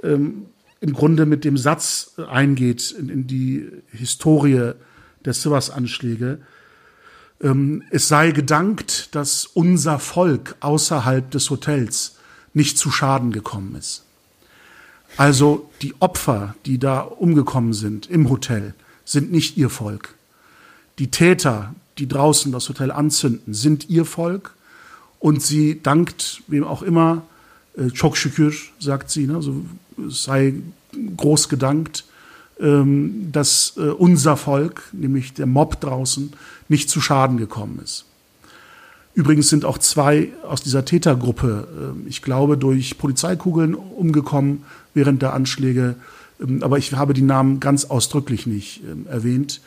ähm, im Grunde mit dem Satz eingeht in, in die Historie der Sivas-Anschläge. Ähm, es sei gedankt, dass unser Volk außerhalb des Hotels nicht zu Schaden gekommen ist. Also die Opfer, die da umgekommen sind im Hotel, sind nicht ihr Volk. Die Täter, die draußen das Hotel anzünden, sind ihr Volk und sie dankt wem auch immer, äh, çok sagt sie, ne, also es sei groß gedankt, dass äh, unser Volk, nämlich der Mob draußen, nicht zu Schaden gekommen ist. Übrigens sind auch zwei aus dieser Tätergruppe, äh, ich glaube, durch Polizeikugeln umgekommen während der Anschläge. Ähm, aber ich habe die Namen ganz ausdrücklich nicht ähm, erwähnt.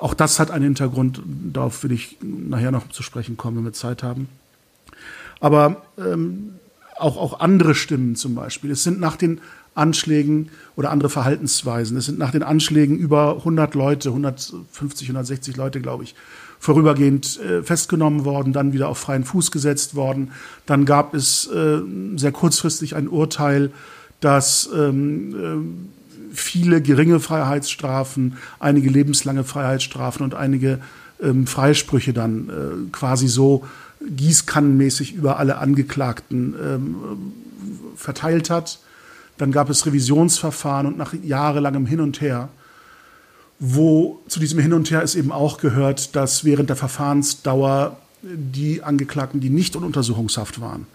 Auch das hat einen Hintergrund, darauf will ich nachher noch zu sprechen kommen, wenn wir Zeit haben. Aber ähm, auch, auch andere Stimmen zum Beispiel. Es sind nach den Anschlägen oder andere Verhaltensweisen, es sind nach den Anschlägen über 100 Leute, 150, 160 Leute, glaube ich, vorübergehend äh, festgenommen worden, dann wieder auf freien Fuß gesetzt worden. Dann gab es äh, sehr kurzfristig ein Urteil, dass ähm, äh, viele geringe Freiheitsstrafen, einige lebenslange Freiheitsstrafen und einige ähm, Freisprüche dann äh, quasi so gießkannenmäßig über alle Angeklagten ähm, verteilt hat. Dann gab es Revisionsverfahren und nach jahrelangem Hin und Her, wo zu diesem Hin und Her es eben auch gehört, dass während der Verfahrensdauer die Angeklagten, die nicht in Untersuchungshaft waren,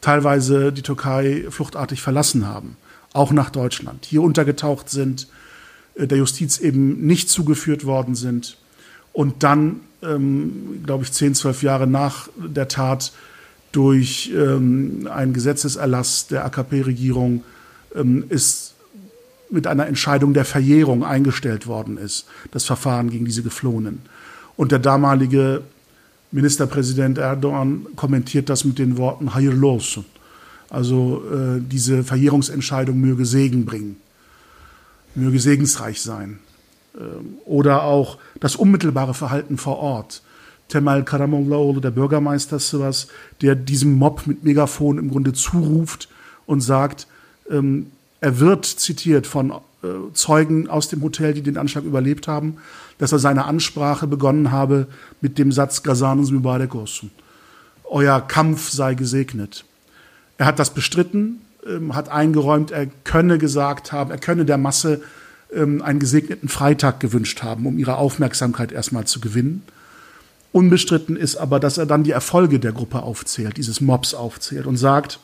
teilweise die Türkei fluchtartig verlassen haben, auch nach Deutschland, hier untergetaucht sind, äh, der Justiz eben nicht zugeführt worden sind und dann ähm, glaube ich, zehn, zwölf Jahre nach der Tat durch ähm, einen Gesetzeserlass der AKP-Regierung ist mit einer Entscheidung der Verjährung eingestellt worden ist, das Verfahren gegen diese Geflohenen. Und der damalige Ministerpräsident Erdogan kommentiert das mit den Worten Hayır los. Also äh, diese Verjährungsentscheidung möge Segen bringen, möge segensreich sein. Ähm, oder auch das unmittelbare Verhalten vor Ort. Temal Karamollaoğlu, der Bürgermeister sowas, der diesem Mob mit Megafon im Grunde zuruft und sagt, ähm, er wird zitiert von äh, Zeugen aus dem Hotel, die den Anschlag überlebt haben, dass er seine Ansprache begonnen habe mit dem Satz Gazanus Mübarek. Euer Kampf sei gesegnet. Er hat das bestritten, ähm, hat eingeräumt, er könne gesagt haben, er könne der Masse ähm, einen gesegneten Freitag gewünscht haben, um ihre Aufmerksamkeit erstmal zu gewinnen. Unbestritten ist aber, dass er dann die Erfolge der Gruppe aufzählt, dieses Mobs aufzählt und sagt,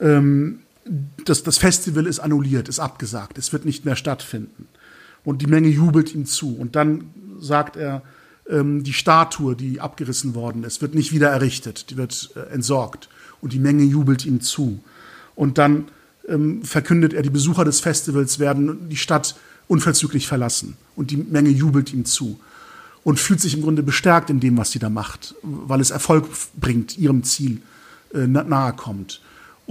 ähm, das, das Festival ist annulliert, ist abgesagt, es wird nicht mehr stattfinden. Und die Menge jubelt ihm zu. Und dann sagt er, ähm, die Statue, die abgerissen worden ist, wird nicht wieder errichtet, die wird äh, entsorgt. Und die Menge jubelt ihm zu. Und dann ähm, verkündet er, die Besucher des Festivals werden die Stadt unverzüglich verlassen und die Menge jubelt ihm zu und fühlt sich im Grunde bestärkt in dem, was sie da macht, weil es Erfolg bringt, ihrem Ziel äh, nahe kommt.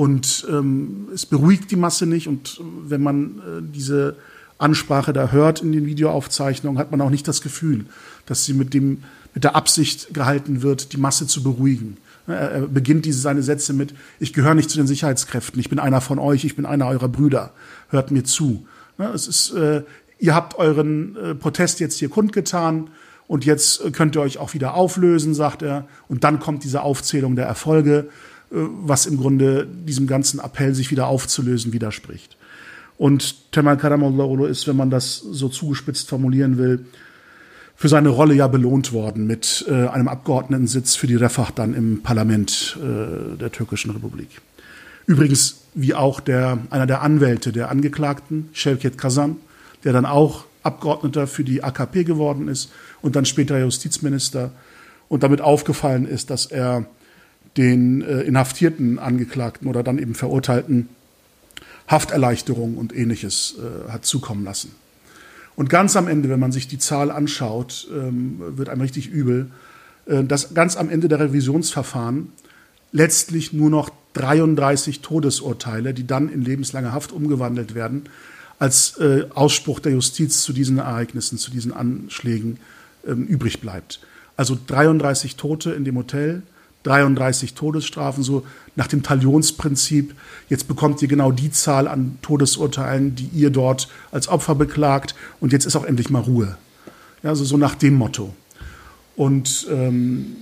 Und ähm, es beruhigt die Masse nicht und wenn man äh, diese Ansprache da hört in den Videoaufzeichnungen, hat man auch nicht das Gefühl, dass sie mit, dem, mit der Absicht gehalten wird, die Masse zu beruhigen. Er beginnt diese seine Sätze mit, ich gehöre nicht zu den Sicherheitskräften, ich bin einer von euch, ich bin einer eurer Brüder, hört mir zu. Es ist, äh, ihr habt euren äh, Protest jetzt hier kundgetan und jetzt könnt ihr euch auch wieder auflösen, sagt er. Und dann kommt diese Aufzählung der Erfolge, äh, was im Grunde diesem ganzen Appell, sich wieder aufzulösen, widerspricht. Und Temal Karamollaoğlu ist, wenn man das so zugespitzt formulieren will, für seine Rolle ja belohnt worden mit äh, einem Abgeordnetensitz für die Refah dann im Parlament äh, der türkischen Republik. Übrigens, wie auch der, einer der Anwälte der Angeklagten, Şevket Kazan, der dann auch Abgeordneter für die AKP geworden ist und dann später Justizminister und damit aufgefallen ist, dass er den äh, inhaftierten Angeklagten oder dann eben Verurteilten Hafterleichterung und ähnliches äh, hat zukommen lassen. Und ganz am Ende, wenn man sich die Zahl anschaut, ähm, wird einem richtig übel, äh, dass ganz am Ende der Revisionsverfahren letztlich nur noch 33 Todesurteile, die dann in lebenslange Haft umgewandelt werden, als äh, Ausspruch der Justiz zu diesen Ereignissen, zu diesen Anschlägen ähm, übrig bleibt. Also 33 Tote in dem Hotel, 33 Todesstrafen, so nach dem Talionsprinzip. Jetzt bekommt ihr genau die Zahl an Todesurteilen, die ihr dort als Opfer beklagt und jetzt ist auch endlich mal Ruhe. Ja, also so nach dem Motto. Und ähm,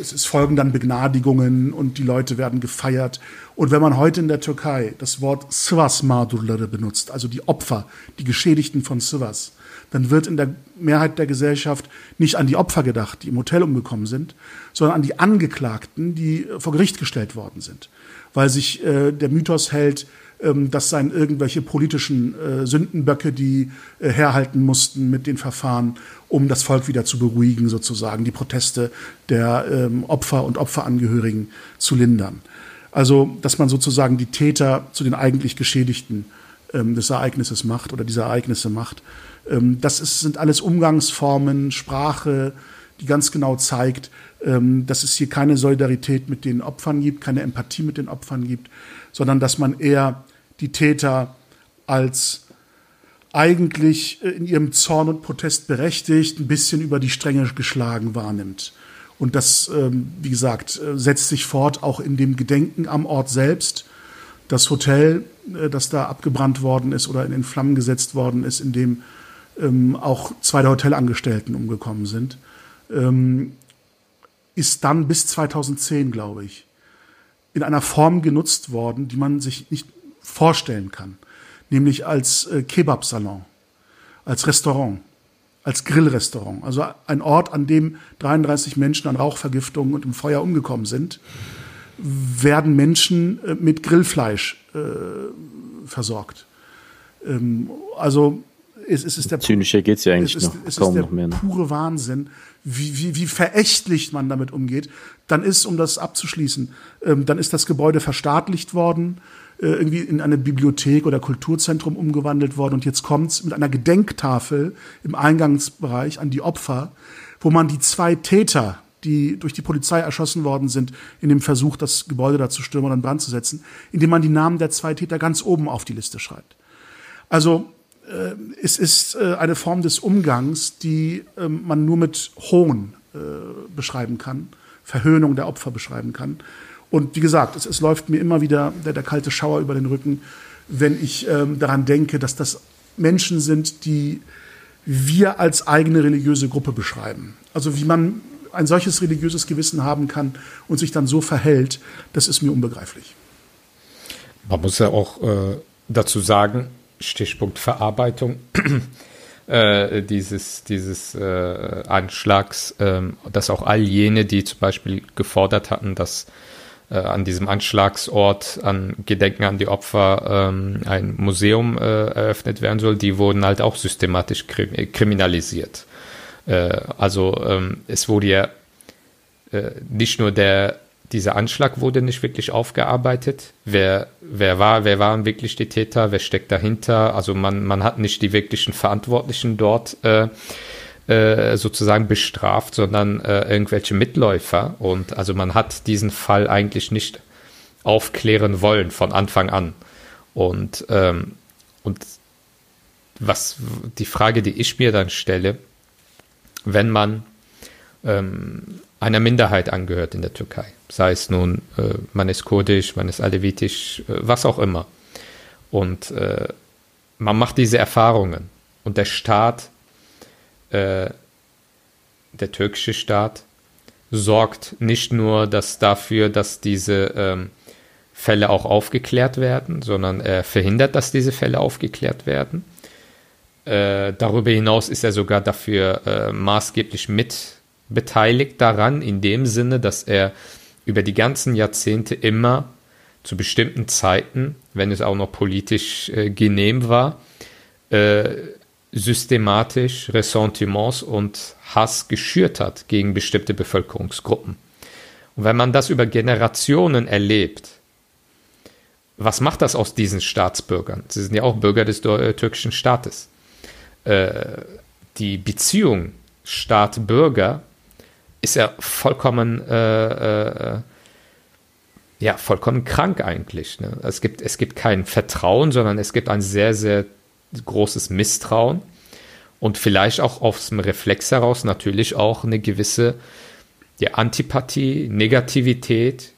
es, es folgen dann Begnadigungen und die Leute werden gefeiert. Und wenn man heute in der Türkei das Wort Sivas Mağdurları benutzt, also die Opfer, die Geschädigten von Sivas, dann wird in der Mehrheit der Gesellschaft nicht an die Opfer gedacht, die im Hotel umgekommen sind, sondern an die Angeklagten, die vor Gericht gestellt worden sind. Weil sich äh, der Mythos hält, ähm, das seien irgendwelche politischen äh, Sündenböcke, die äh, herhalten mussten mit den Verfahren, um das Volk wieder zu beruhigen, sozusagen, die Proteste der ähm, Opfer und Opferangehörigen zu lindern. Also, dass man sozusagen die Täter zu den eigentlich Geschädigten ähm, des Ereignisses macht oder dieser Ereignisse macht. Ähm, das ist, sind alles Umgangsformen, Sprache, die ganz genau zeigt, ähm, dass es hier keine Solidarität mit den Opfern gibt, keine Empathie mit den Opfern gibt, sondern dass man eher die Täter als eigentlich äh, in ihrem Zorn und Protest berechtigt, ein bisschen über die Stränge geschlagen wahrnimmt. Und das, ähm, wie gesagt, äh, setzt sich fort auch in dem Gedenken am Ort selbst. Das Hotel, äh, das da abgebrannt worden ist oder in Flammen gesetzt worden ist, in dem ähm, auch zwei der Hotelangestellten umgekommen sind, ähm, ist dann bis 2010, glaube ich, in einer Form genutzt worden, die man sich nicht vorstellen kann, nämlich als äh, Kebab-Salon, als Restaurant, als Grillrestaurant, also ein Ort, an dem 33 Menschen an Rauchvergiftungen und im Feuer umgekommen sind, werden Menschen äh, mit Grillfleisch äh, versorgt. Ähm, also es, es ist der zynischer geht's ja eigentlich es ist, noch es kaum ist der noch mehr. Ne? pure Wahnsinn, wie, wie, wie verächtlich man damit umgeht. Dann ist, um das abzuschließen, ähm, dann ist das Gebäude verstaatlicht worden, äh, irgendwie in eine Bibliothek oder Kulturzentrum umgewandelt worden und jetzt kommt's mit einer Gedenktafel im Eingangsbereich an die Opfer, wo man die zwei Täter, die durch die Polizei erschossen worden sind, in dem Versuch, das Gebäude da zu stürmen oder in Brand zu setzen, indem man die Namen der zwei Täter ganz oben auf die Liste schreibt. Also es ist äh, eine Form des Umgangs, die äh, man nur mit Hohn äh, beschreiben kann, Verhöhnung der Opfer beschreiben kann. Und wie gesagt, es, es läuft mir immer wieder der, der, kalte Schauer über den Rücken, wenn ich ähm, daran denke, dass das Menschen sind, die wir als eigene religiöse Gruppe beschreiben. Also wie man ein solches religiöses Gewissen haben kann und sich dann so verhält, das ist mir unbegreiflich. Man muss ja auch äh, dazu sagen, Stichpunkt Verarbeitung äh, dieses, dieses äh, Anschlags, äh, dass auch all jene, die zum Beispiel gefordert hatten, dass äh, an diesem Anschlagsort an Gedenken an die Opfer ähm, ein Museum äh, eröffnet werden soll, die wurden halt auch systematisch krim kriminalisiert. Äh, also ähm, es wurde ja nicht nur der dieser Anschlag wurde nicht wirklich aufgearbeitet. Wer, wer war, wer waren wirklich die Täter, wer steckt dahinter? Also man, man hat nicht die wirklichen Verantwortlichen dort äh, äh, sozusagen bestraft, sondern äh, irgendwelche Mitläufer. Und also man hat diesen Fall eigentlich nicht aufklären wollen von Anfang an. Und, ähm, und was die Frage, die ich mir dann stelle, wenn man ähm, einer Minderheit angehört in der Türkei. Sei es nun, äh, man ist kurdisch, man ist alevitisch, äh, was auch immer. Und äh, man macht diese Erfahrungen. Und der Staat, äh, der türkische Staat, sorgt nicht nur dass dafür, dass diese ähm, Fälle auch aufgeklärt werden, sondern er verhindert, dass diese Fälle aufgeklärt werden. Äh, darüber hinaus ist er sogar dafür äh, maßgeblich mit beteiligt daran, in dem Sinne, dass er über die ganzen Jahrzehnte immer zu bestimmten Zeiten, wenn es auch noch politisch äh, genehm war, äh, systematisch Ressentiments und Hass geschürt hat gegen bestimmte Bevölkerungsgruppen. Und wenn man das über Generationen erlebt, was macht das aus diesen Staatsbürgern? Sie sind ja auch Bürger des äh, türkischen Staates. Äh, die Beziehung Staat-Bürger ist ja vollkommen, äh, äh, ja, vollkommen krank eigentlich. Ne? Es, gibt, es gibt kein Vertrauen, sondern es gibt ein sehr, sehr großes Misstrauen und vielleicht auch aus dem Reflex heraus natürlich auch eine gewisse ja, Antipathie, Negativität.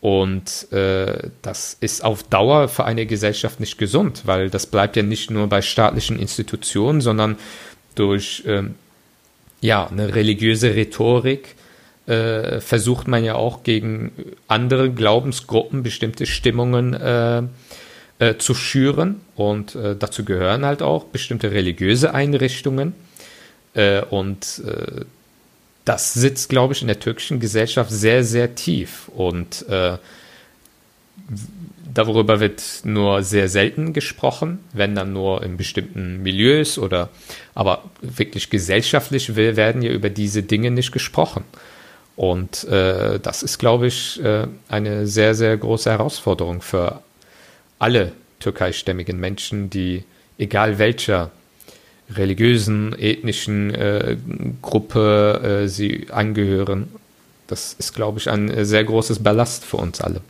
Und äh, das ist auf Dauer für eine Gesellschaft nicht gesund, weil das bleibt ja nicht nur bei staatlichen Institutionen, sondern durch ähm, ja, eine religiöse Rhetorik äh, versucht man ja auch gegen andere Glaubensgruppen bestimmte Stimmungen äh, äh, zu schüren. Und äh, dazu gehören halt auch bestimmte religiöse Einrichtungen. Äh, und äh, das sitzt, glaube ich, in der türkischen Gesellschaft sehr, sehr tief. Und darüber wird nur sehr selten gesprochen, wenn dann nur in bestimmten Milieus oder aber wirklich gesellschaftlich werden ja über diese Dinge nicht gesprochen. Und äh, das ist, glaube ich, äh, eine sehr, sehr große Herausforderung für alle türkeistämmigen Menschen, die egal welcher religiösen, ethnischen äh, Gruppe äh, sie angehören. Das ist, glaube ich, ein sehr großes Ballast für uns alle.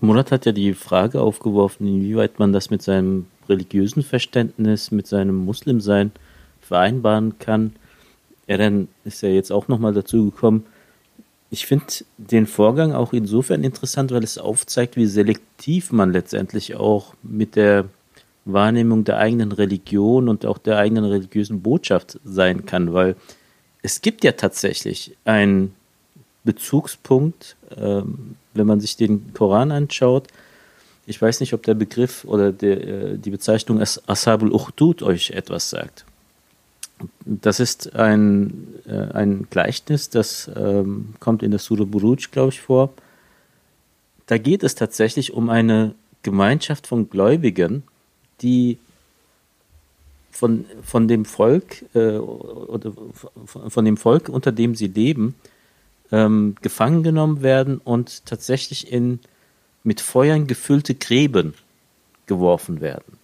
Murat hat ja die Frage aufgeworfen, inwieweit man das mit seinem religiösen Verständnis, mit seinem Muslimsein vereinbaren kann. Er dann ist ja jetzt auch nochmal dazu gekommen. Ich finde den Vorgang auch insofern interessant, weil es aufzeigt, wie selektiv man letztendlich auch mit der Wahrnehmung der eigenen Religion und auch der eigenen religiösen Botschaft sein kann, weil es gibt ja tatsächlich einen Bezugspunkt, ähm, wenn man sich den Koran anschaut, ich weiß nicht, ob der Begriff oder der, äh, die Bezeichnung Ashabul Ukhdud euch etwas sagt. Das ist ein, äh, ein Gleichnis, das ähm, kommt in der Surah Buruj, glaube ich, vor. Da geht es tatsächlich um eine Gemeinschaft von Gläubigen, die von, von dem Volk äh, oder von dem Volk, unter dem sie leben, ähm, gefangen genommen werden und tatsächlich in mit Feuern gefüllte Gräben geworfen werden.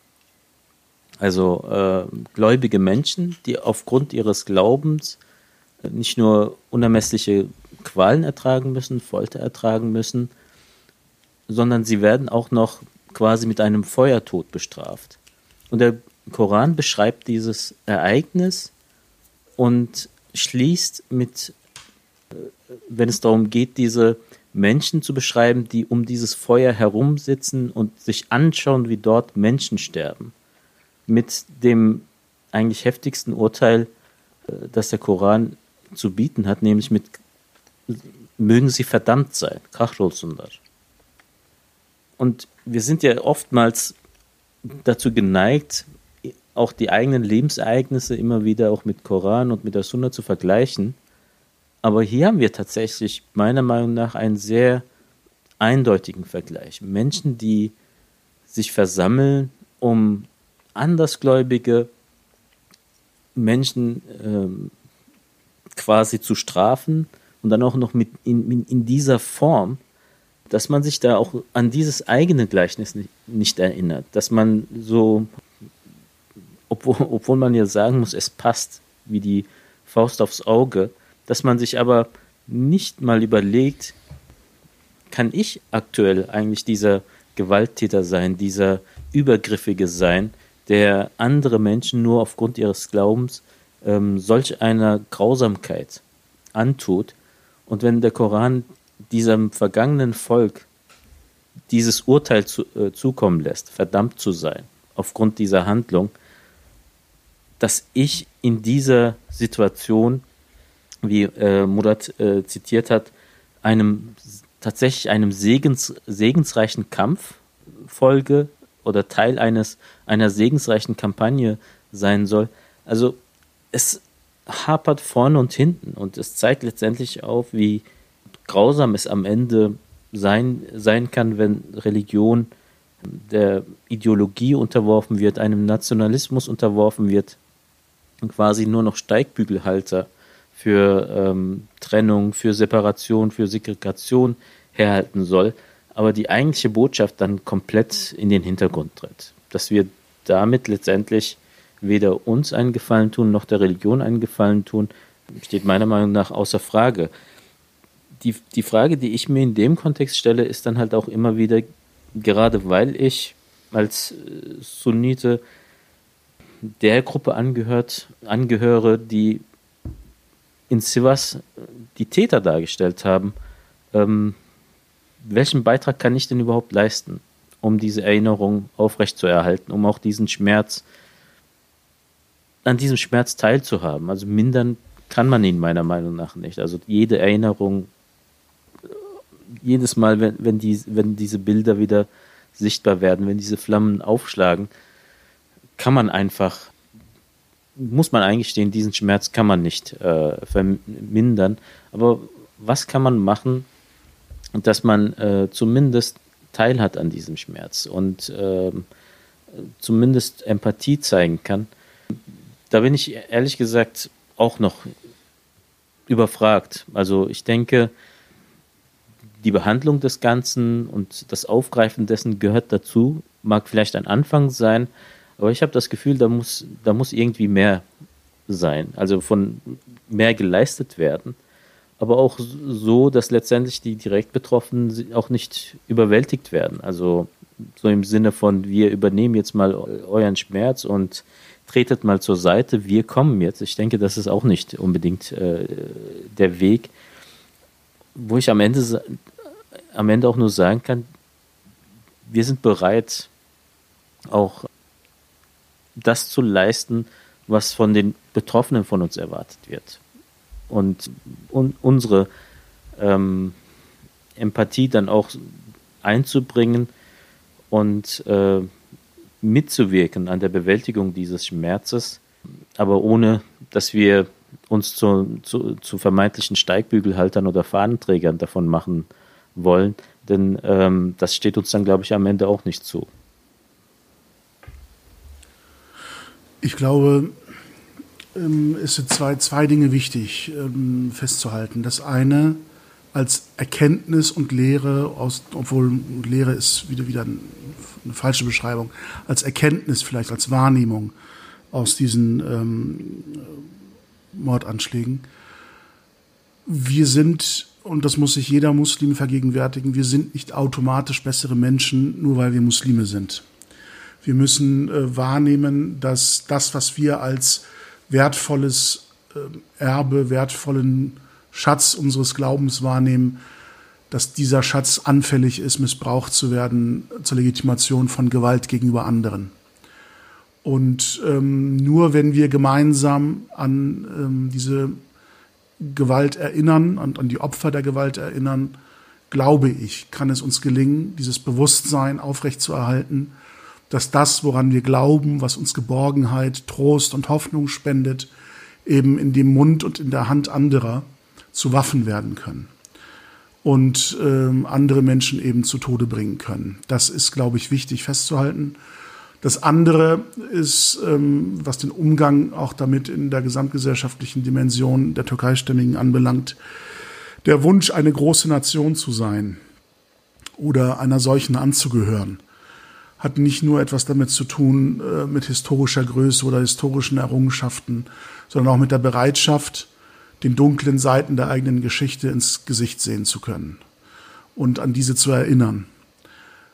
Also äh, gläubige Menschen, die aufgrund ihres Glaubens äh, nicht nur unermessliche Qualen ertragen müssen, Folter ertragen müssen, sondern sie werden auch noch quasi mit einem Feuertod bestraft. Und der Koran beschreibt dieses Ereignis und schließt mit wenn es darum geht, diese Menschen zu beschreiben, die um dieses Feuer herumsitzen und sich anschauen, wie dort Menschen sterben. Mit dem eigentlich heftigsten Urteil, äh, das der Koran zu bieten hat, nämlich mit mögen sie verdammt sein, Kachrolsundar. Und wir sind ja oftmals dazu geneigt, auch die eigenen Lebensereignisse immer wieder auch mit Koran und mit der Sunna zu vergleichen. Aber hier haben wir tatsächlich meiner Meinung nach einen sehr eindeutigen Vergleich. Menschen, die sich versammeln, um andersgläubige Menschen ähm, quasi zu strafen und dann auch noch mit in, in, in, dieser Form, dass man sich da auch an dieses eigene Gleichnis nicht, nicht erinnert, dass man so, obwohl, obwohl man ja sagen muss, es passt wie die Faust aufs Auge, dass man sich aber nicht mal überlegt, kann ich aktuell eigentlich dieser Gewalttäter sein, dieser Übergriffige sein, der andere Menschen nur aufgrund ihres Glaubens ähm, solch einer Grausamkeit antut. Und wenn der Koran diesem vergangenen Volk dieses Urteil zu, äh, zukommen lässt, verdammt zu sein, aufgrund dieser Handlung, dass ich in dieser Situation wie äh, Murat äh, zitiert hat, einem tatsächlich einem Segens, segensreichen Kampf Folge oder Teil eines einer segensreichen Kampagne sein soll. Also es hapert vorne und hinten und es zeigt letztendlich auf, wie grausam es am Ende sein, sein kann, wenn Religion der Ideologie unterworfen wird, einem Nationalismus unterworfen wird und quasi nur noch Steigbügelhalter für ähm, Trennung, für Separation, für Segregation herhalten soll. aber die eigentliche Botschaft dann komplett in den Hintergrund tritt. Dass wir damit letztendlich weder uns einen Gefallen tun, noch der Religion einen Gefallen tun, steht meiner Meinung nach außer Frage. Die, die Frage, die ich mir in dem Kontext stelle, ist dann halt auch immer wieder, gerade weil ich als äh, Sunnite der Gruppe angehört, angehöre, die in Sivas die Täter dargestellt haben, ähm, welchen Beitrag kann ich denn überhaupt leisten, um diese Erinnerung aufrechtzuerhalten, um auch diesen Schmerz, an diesem Schmerz teilzuhaben? Also mindern kann man ihn meiner Meinung nach nicht. Also jede Erinnerung, jedes Mal, wenn, wenn, die, wenn diese Bilder wieder sichtbar werden, wenn diese Flammen aufschlagen, kann man einfach, muss man eingestehen, diesen Schmerz kann man nicht äh, vermindern. Aber was kann man machen, dass man äh, zumindest teilhat an diesem Schmerz und äh, zumindest Empathie zeigen kann? Da bin ich ehrlich gesagt auch noch überfragt. Also ich denke, die Behandlung des Ganzen und das Aufgreifen dessen gehört dazu, mag vielleicht ein Anfang sein, aber ich habe das Gefühl, da muss, da muss irgendwie mehr sein, also von mehr geleistet werden, aber auch so, dass letztendlich die direkt Betroffenen auch nicht überwältigt werden. Also so im Sinne von, wir übernehmen jetzt mal euren Schmerz und tretet mal zur Seite, wir kommen jetzt. Ich denke, das ist auch nicht unbedingt äh, der Weg, wo ich am Ende, am Ende auch nur sagen kann, wir sind bereit, auch das zu leisten, was von den Betroffenen von uns erwartet wird. Und, und unsere ähm, Empathie dann auch einzubringen und äh, mitzuwirken an der Bewältigung dieses Schmerzes, aber ohne, dass wir uns zu, zu, zu vermeintlichen Steigbügelhaltern oder Fahnenträgern davon machen wollen, denn ähm, das steht uns dann, glaube ich, am Ende auch nicht zu. Ich glaube, ähm, es sind zwei, zwei Dinge wichtig ähm, festzuhalten. Das eine als Erkenntnis und Lehre, aus, obwohl Lehre ist wieder, wieder eine falsche Beschreibung, als Erkenntnis vielleicht, als Wahrnehmung aus diesen ähm, Mordanschlägen. Wir sind, und das muss sich jeder Muslim vergegenwärtigen, wir sind nicht automatisch bessere Menschen, nur weil wir Muslime sind. Wir müssen äh, wahrnehmen, dass das, was wir als wertvolles äh, Erbe, wertvollen Schatz unseres Glaubens wahrnehmen, dass dieser Schatz anfällig ist, missbraucht zu werden zur Legitimation von Gewalt gegenüber anderen. Und ähm, nur wenn wir gemeinsam an ähm, diese Gewalt erinnern und an die Opfer der Gewalt erinnern, glaube ich, kann es uns gelingen, dieses Bewusstsein aufrechtzuerhalten dass das, woran wir glauben, was uns Geborgenheit, Trost und Hoffnung spendet, eben in dem Mund und in der Hand anderer zu Waffen werden können und ähm, andere Menschen eben zu Tode bringen können. Das ist, glaube ich, wichtig festzuhalten. Das andere ist, ähm, was den Umgang auch damit in der gesamtgesellschaftlichen Dimension der Türkeistämmigen anbelangt, der Wunsch, eine große Nation zu sein oder einer solchen anzugehören hat nicht nur etwas damit zu tun, äh, mit historischer Größe oder historischen Errungenschaften, sondern auch mit der Bereitschaft, den dunklen Seiten der eigenen Geschichte ins Gesicht sehen zu können und an diese zu erinnern.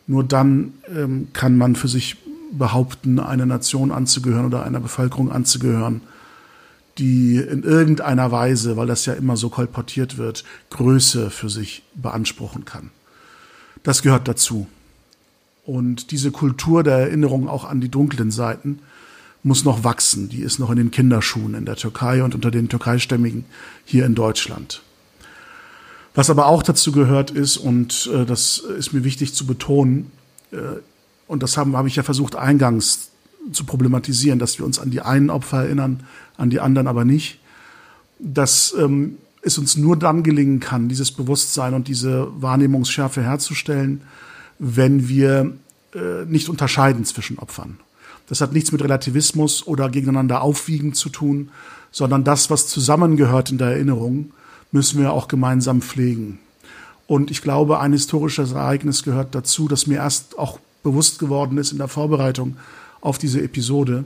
Nur dann ähm, kann man für sich behaupten, einer Nation anzugehören oder einer Bevölkerung anzugehören, die in irgendeiner Weise, weil das ja immer so kolportiert wird, Größe für sich beanspruchen kann. Das gehört dazu. Und diese Kultur der Erinnerung auch an die dunklen Seiten muss noch wachsen. Die ist noch in den Kinderschuhen in der Türkei und unter den Türkeistämmigen hier in Deutschland. Was aber auch dazu gehört ist, und äh, das ist mir wichtig zu betonen, äh, und das habe hab ich ja versucht eingangs zu problematisieren, dass wir uns an die einen Opfer erinnern, an die anderen aber nicht, dass ähm, es uns nur dann gelingen kann, dieses Bewusstsein und diese Wahrnehmungsschärfe herzustellen, wenn wir äh, nicht unterscheiden zwischen Opfern. Das hat nichts mit Relativismus oder gegeneinander aufwiegen zu tun, sondern das, was zusammengehört in der Erinnerung, müssen wir auch gemeinsam pflegen. Und ich glaube, ein historisches Ereignis gehört dazu, das mir erst auch bewusst geworden ist in der Vorbereitung auf diese Episode,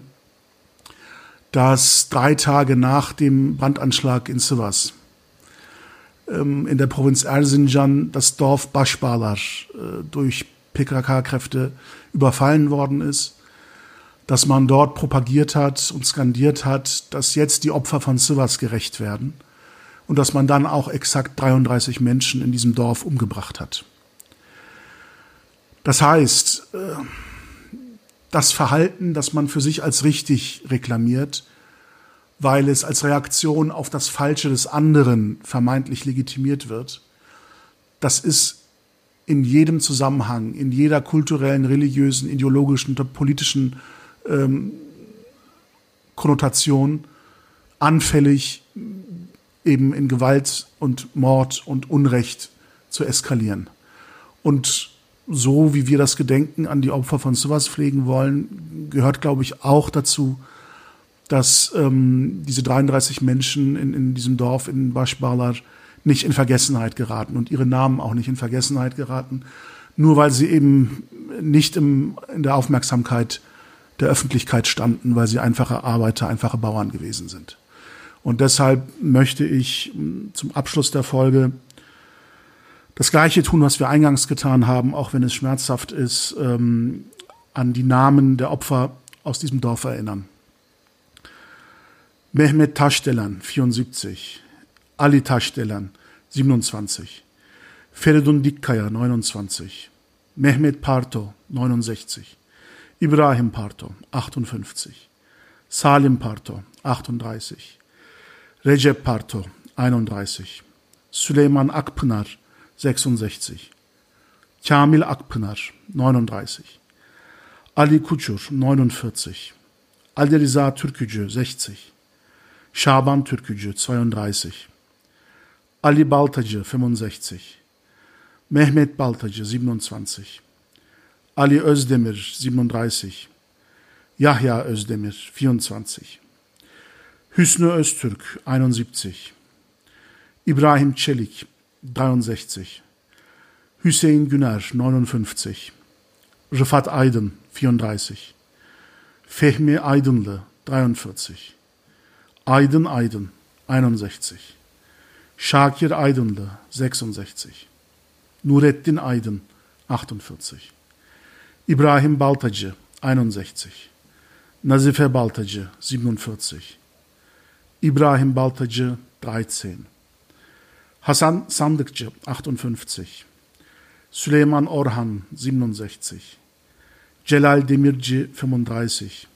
dass drei Tage nach dem Brandanschlag in Sivas in der Provinz Erzincan das Dorf Bashbalar äh, durch PKK-Kräfte überfallen worden ist, dass man dort propagiert hat und skandiert hat, dass jetzt die Opfer von Sivas gerecht werden und dass man dann auch exakt 33 Menschen in diesem Dorf umgebracht hat. Das heißt, äh, das Verhalten, das man für sich als richtig reklamiert, weil es als Reaktion auf das Falsche des anderen vermeintlich legitimiert wird, das ist in jedem Zusammenhang, in jeder kulturellen, religiösen, ideologischen politischen ähm, Konnotation anfällig eben in Gewalt und Mord und Unrecht zu eskalieren. Und so wie wir das Gedenken an die Opfer von sowas pflegen wollen, gehört, glaube ich, auch dazu, dass ähm, diese 33 Menschen in, in diesem Dorf in Bashbalar nicht in Vergessenheit geraten und ihre Namen auch nicht in Vergessenheit geraten, nur weil sie eben nicht im, in der Aufmerksamkeit der Öffentlichkeit standen, weil sie einfache Arbeiter, einfache Bauern gewesen sind. Und deshalb möchte ich hm, zum Abschluss der Folge das Gleiche tun, was wir eingangs getan haben, auch wenn es schmerzhaft ist, ähm, an die Namen der Opfer aus diesem Dorf erinnern. Mehmet Taşdelen, 74. Ali Taşdelen, 27. Feridun Dikkaya, 29. Mehmet Parto, 69. Ibrahim Parto, 58. Salim Parto, 38. Recep Parto, 31. Süleyman Akpınar, 66. Kamil Akpınar, 39. Ali Kuçur, 49. Ali Rıza Türkücü, 60. Şaban Türkücü, 32. Ali Baltacı, 65. Mehmet Baltacı, 27. Ali Özdemir, 37. Yahya Özdemir, 24. Hüsnü Öztürk, 71. İbrahim Çelik, 63. Hüseyin Güner, 59. Rıfat Aydın, 34. Fehmi Aydınlı, 43. Aydın Aydın, 61. Şakir Aydınlı, 66. Nurettin Aydın, 48. İbrahim Baltacı, 61. Nazife Baltacı, 47. İbrahim Baltacı, 13. Hasan Sandıkçı, 58. Süleyman Orhan, 67. Celal Demirci, 35.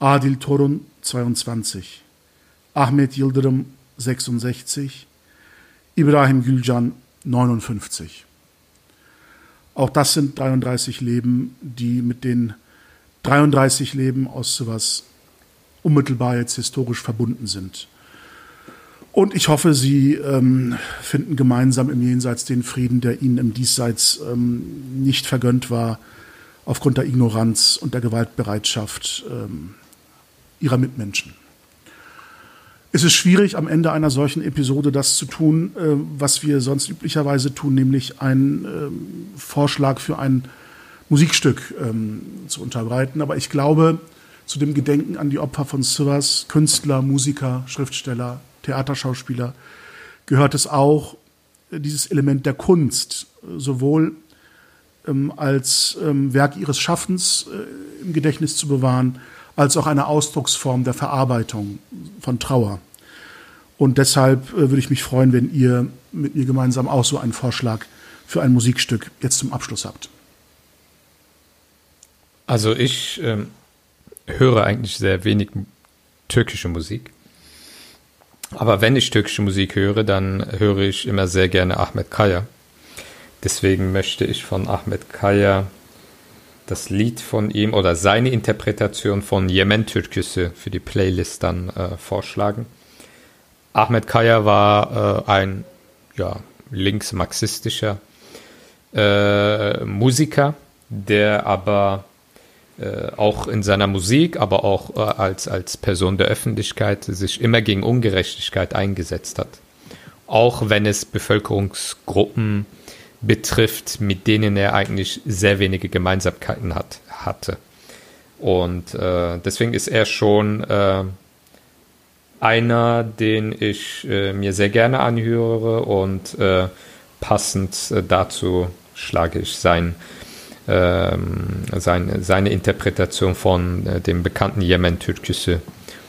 Adil Torun, 22. Ahmet Yıldırım, 66. Ibrahim Gülcan, 59. Auch das sind 33 Leben, die mit den 33 Leben aus sowas unmittelbar jetzt historisch verbunden sind. Und ich hoffe, Sie ähm, finden gemeinsam im Jenseits den Frieden, der Ihnen im Diesseits ähm, nicht vergönnt war, aufgrund der Ignoranz und der Gewaltbereitschaft ähm, Ihrer Mitmenschen. Es ist schwierig, am Ende einer solchen Episode das zu tun, äh, was wir sonst üblicherweise tun, nämlich einen äh, Vorschlag für ein Musikstück ähm, zu unterbreiten. Aber ich glaube, zu dem Gedenken an die Opfer von Sivas, Künstler, Musiker, Schriftsteller, Theaterschauspieler, gehört es auch, äh, dieses Element der Kunst, äh, sowohl ähm, als ähm, Werk ihres Schaffens äh, im Gedächtnis zu bewahren, als auch eine Ausdrucksform der Verarbeitung von Trauer. Und deshalb äh, würde ich mich freuen, wenn ihr mit mir gemeinsam auch so einen Vorschlag für ein Musikstück jetzt zum Abschluss habt. Also ich ähm, höre eigentlich sehr wenig türkische Musik. Aber wenn ich türkische Musik höre, dann höre ich immer sehr gerne Ahmed Kaya. Deswegen möchte ich von Ahmed Kaya das Lied von ihm oder seine Interpretation von Yemen Türküsse für die Playlist dann äh, vorschlagen. Ahmed Kaya war äh, ein ja, linksmarxistischer äh, Musiker, der aber äh, auch in seiner Musik, aber auch äh, als, als Person der Öffentlichkeit sich immer gegen Ungerechtigkeit eingesetzt hat. Auch wenn es Bevölkerungsgruppen betrifft, mit denen er eigentlich sehr wenige Gemeinsamkeiten hat, hatte. Und äh, deswegen ist er schon äh, einer, den ich äh, mir sehr gerne anhöre und äh, passend äh, dazu schlage ich sein, ähm, sein, seine Interpretation von äh, dem bekannten Yemen-Türküsse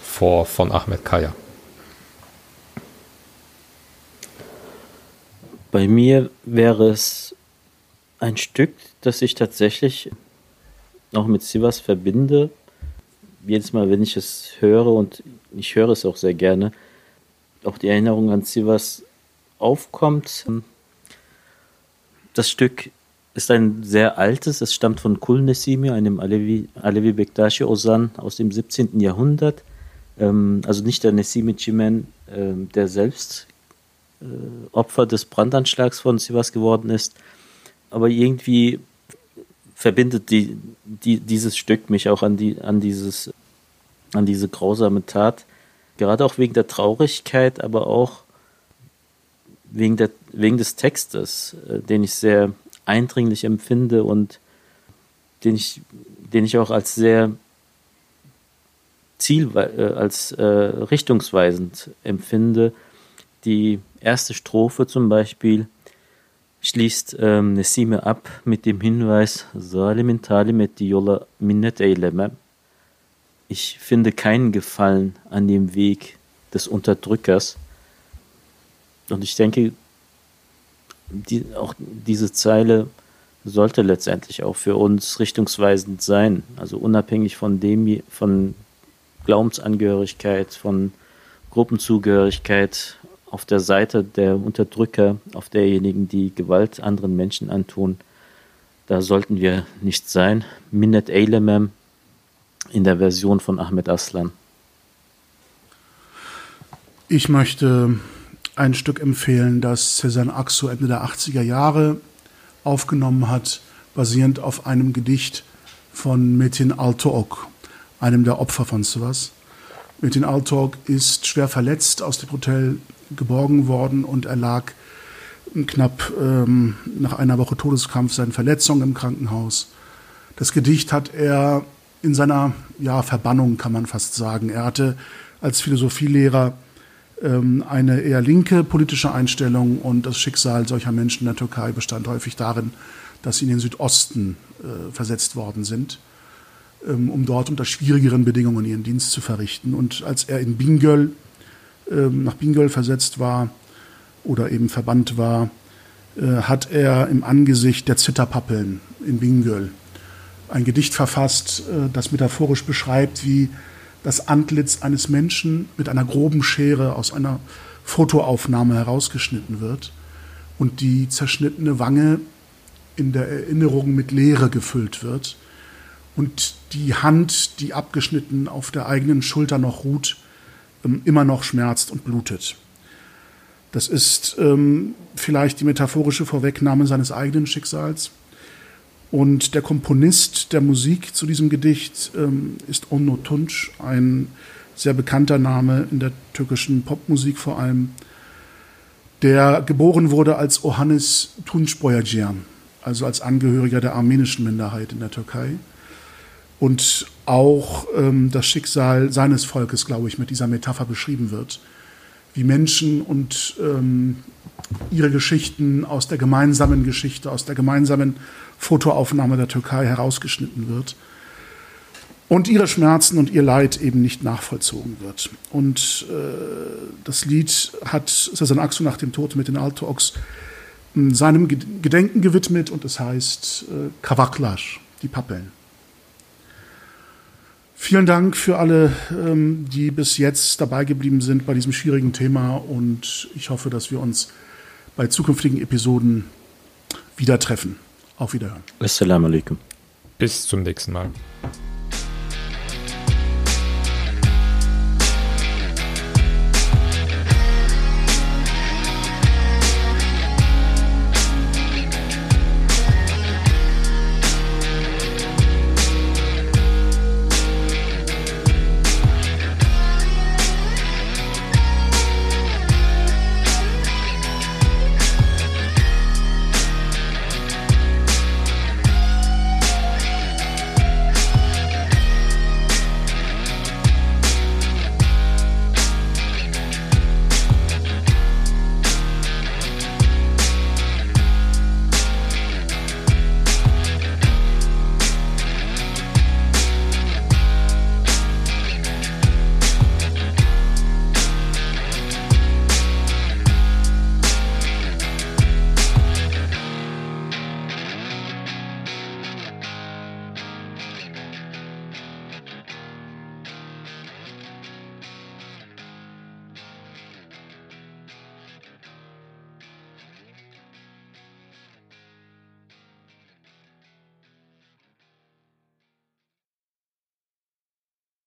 vor von Ahmed Kaya. Bei mir wäre es ein Stück, das ich tatsächlich noch mit Sivas verbinde. Jedes Mal, wenn ich es höre, und ich höre es auch sehr gerne, auch die Erinnerung an Sivas aufkommt. Das Stück ist ein sehr altes, es stammt von Kul Nesimi, einem Alevi, Alevi Bektashi Ozan aus dem 17. Jahrhundert. Ähm, also nicht der Nesimi Chimen, ähm, der selbst äh, Opfer des Brandanschlags von Sivas geworden ist. Aber irgendwie verbindet die, die, dieses Stück mich auch an, die, an, dieses, an diese grausame Tat. Gerade auch wegen der Traurigkeit, aber auch wegen, der, wegen des Textes, äh, den ich sehr eindringlich empfinde und den ich, den ich auch als sehr ziel, äh, als äh, richtungsweisend empfinde. Die erste Strophe zum Beispiel schließt ähm, Nesime ab mit dem Hinweis Zalimin talimet yola minnet eyleme. Ich finde keinen Gefallen an dem Weg des Unterdrückers. Und ich denke, die, auch diese Zeile sollte letztendlich auch für uns richtungsweisend sein. Also unabhängig von dem, von Glaubensangehörigkeit, von Gruppenzugehörigkeit, auf der Seite der Unterdrücker, auf derjenigen, die Gewalt anderen Menschen antun. Da sollten wir nicht sein. Minnet Eilemem in der Version von Ahmed Aslan. Ich möchte ein Stück empfehlen, das Cezanne Axo Ende der 80er Jahre aufgenommen hat, basierend auf einem Gedicht von Metin Altook, einem der Opfer von sowas. Metin Altook ist schwer verletzt aus dem Hotel geborgen worden und er lag knapp ähm, nach einer Woche Todeskampf seinen Verletzungen im Krankenhaus. Das Gedicht hat er in seiner ja, Verbannung, kann man fast sagen. Er hatte als Philosophielehrer ähm, eine eher linke politische Einstellung und das Schicksal solcher Menschen in der Türkei bestand häufig darin, dass sie in den Südosten äh, versetzt worden sind, ähm, um dort unter schwierigeren Bedingungen ihren Dienst zu verrichten. Und als er in Bingöl, ähm, nach Bingöl versetzt war oder eben verbannt war, äh, hat er im Angesicht der Zitterpappeln in Bingöl ein Gedicht verfasst, äh, das metaphorisch beschreibt, wie das Antlitz eines Menschen mit einer groben Schere aus einer Fotoaufnahme herausgeschnitten wird und die zerschnittene Wange in der Erinnerung mit Leere gefüllt wird und die Hand, die abgeschnitten auf der eigenen Schulter noch ruht, ähm, immer noch schmerzt und blutet. Das ist ähm, vielleicht die metaphorische Vorwegnahme seines eigenen Schicksals. Und der Komponist der Musik zu diesem Gedicht ähm, ist Onno Tunç, ein sehr bekannter Name in der türkischen Popmusik vor allem, der geboren wurde als Ohannes Tunç Boyacian, also als Angehöriger der armenischen Minderheit in der Türkei. Und auch ähm, das Schicksal seines Volkes, glaube ich, mit dieser Metapher beschrieben wird. Wie Menschen und ähm, ihre Geschichten aus der gemeinsamen Geschichte, aus der gemeinsamen Fotoaufnahme der Türkei herausgeschnitten wird und ihre Schmerzen und ihr Leid eben nicht nachvollzogen wird. Und äh, das Lied hat Sezen Aksu nach dem Tod mit den Altox hm, seinem Gedenken gewidmet und es heißt äh, Kavaklash, die Pappeln. Vielen Dank für alle, ähm, die bis jetzt dabei geblieben sind bei diesem schwierigen Thema und ich hoffe, dass wir uns bei zukünftigen Episoden wieder treffen. Auf Wiederhören. Assalamu alaikum. Bis zum nächsten Mal.